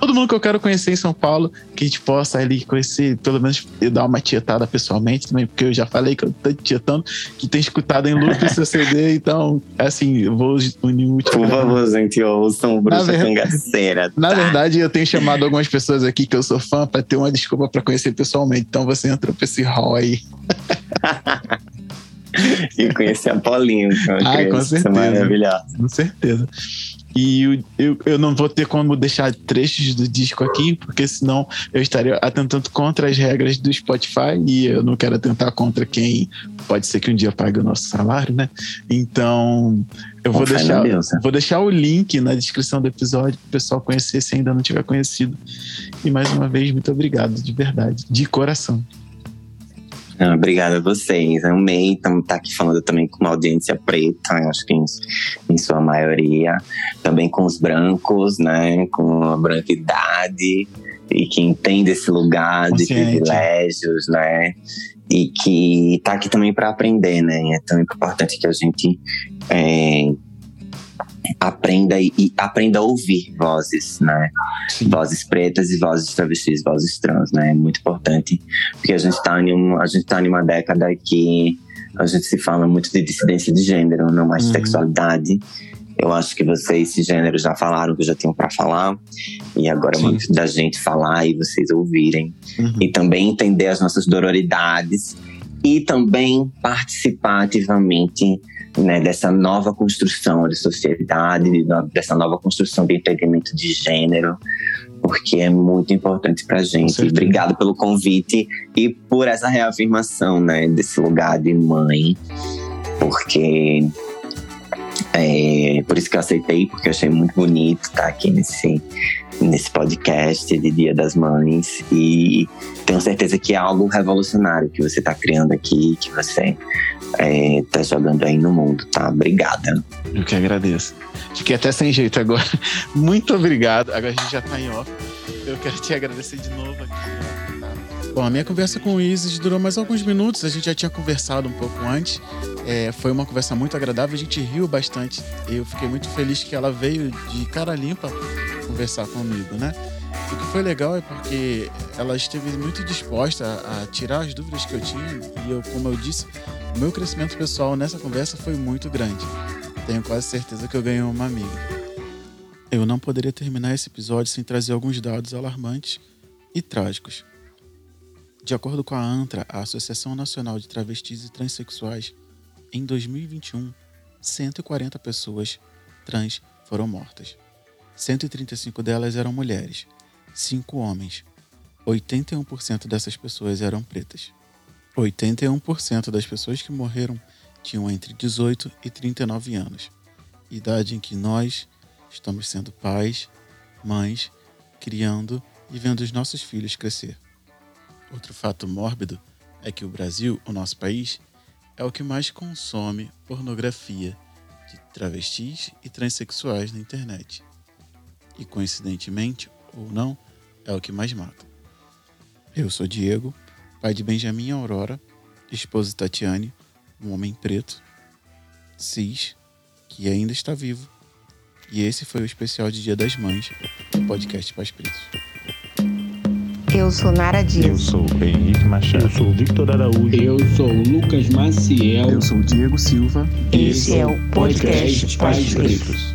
todo mundo que eu quero conhecer em São Paulo, que a gente possa ali conhecer, pelo menos eu dar uma tietada pessoalmente também, porque eu já falei que eu tô tietando, que tem escutado em loop o seu CD, então, assim, eu vou unir o último. Por favor, gente, ouçam Bruxa ver- Cangaceira. Na tá? verdade, eu tenho chamado algumas pessoas aqui que eu sou fã para ter uma desculpa para conhecer pessoalmente. Então você entrou pra esse hall aí. E conhecer a Paulinho, que é uma com criança certeza. maravilhosa. Com certeza. E eu, eu, eu não vou ter como deixar trechos do disco aqui, porque senão eu estaria atentando contra as regras do Spotify e eu não quero atentar contra quem pode ser que um dia pague o nosso salário, né? Então, eu vou deixar, deusa. vou deixar o link na descrição do episódio para o pessoal conhecer se ainda não tiver conhecido. E mais uma vez, muito obrigado, de verdade, de coração. Ah, Obrigada a vocês. Amei estar tá aqui falando também com uma audiência preta, acho que em, em sua maioria. Também com os brancos, né? Com a branquidade. E que entende esse lugar de privilégios, né? E que tá aqui também para aprender, né? É tão importante que a gente é, aprenda e, e aprenda a ouvir vozes, né? Sim. Vozes pretas e vozes travestis, vozes trans, né? É muito importante, porque a gente está em, um, a gente tá em uma década que a gente se fala muito de dissidência de gênero, não mais de Uhum. sexualidade. Eu acho que vocês, cisgêneros, já falaram que já tinham para falar. E agora é Sim. muito da gente falar e vocês ouvirem. Uhum. E também entender as nossas dororidades. E também participar ativamente né, dessa nova construção de sociedade, de no- dessa nova construção de entendimento de gênero. Porque é muito importante pra gente. certeza. Obrigado pelo convite e por essa reafirmação, né, desse lugar de mãe. Porque é, por isso que eu aceitei, porque eu achei muito bonito estar aqui nesse, nesse podcast de Dia das Mães. E tenho certeza que é algo revolucionário que você está criando aqui, que você está jogando aí no mundo, tá? Obrigada. Eu que agradeço. Fiquei até sem jeito agora. Muito obrigado. Agora a gente já tá em off. Eu quero te agradecer de novo aqui. Bom, a minha conversa com o Isis durou mais alguns minutos, a gente já tinha conversado um pouco antes. É, foi uma conversa muito agradável, a gente riu bastante. Eu fiquei muito feliz que ela veio de cara limpa conversar comigo, né? O que foi legal é porque ela esteve muito disposta a, a tirar as dúvidas que eu tinha e eu, como eu disse, o meu crescimento pessoal nessa conversa foi muito grande. Tenho quase certeza que eu ganhei uma amiga. Eu não poderia terminar esse episódio sem trazer alguns dados alarmantes e trágicos. De acordo com a ANTRA, a Associação Nacional de Travestis e Transsexuais, em 2021, 140 pessoas trans foram mortas. 135 delas eram mulheres, 5 homens. 81% dessas pessoas eram pretas. 81% das pessoas que morreram tinham entre 18 e 39 anos, idade em que nós estamos sendo pais, mães, criando e vendo os nossos filhos crescer. Outro fato mórbido é que o Brasil, o nosso país, é o que mais consome pornografia de travestis e transexuais na internet. E coincidentemente ou não, é o que mais mata. Eu sou Diego, pai de Benjamin Aurora, esposa de Tatiane, um homem preto, cis, que ainda está vivo. E esse foi o especial de Dia das Mães do podcast Pais Pretos. Eu sou Nara Eu Dias. sou Henrique Machado. Eu sou Victor Araújo. Eu sou Lucas Maciel. Eu sou o Diego Silva. Esse é o podcast Pais Pretos.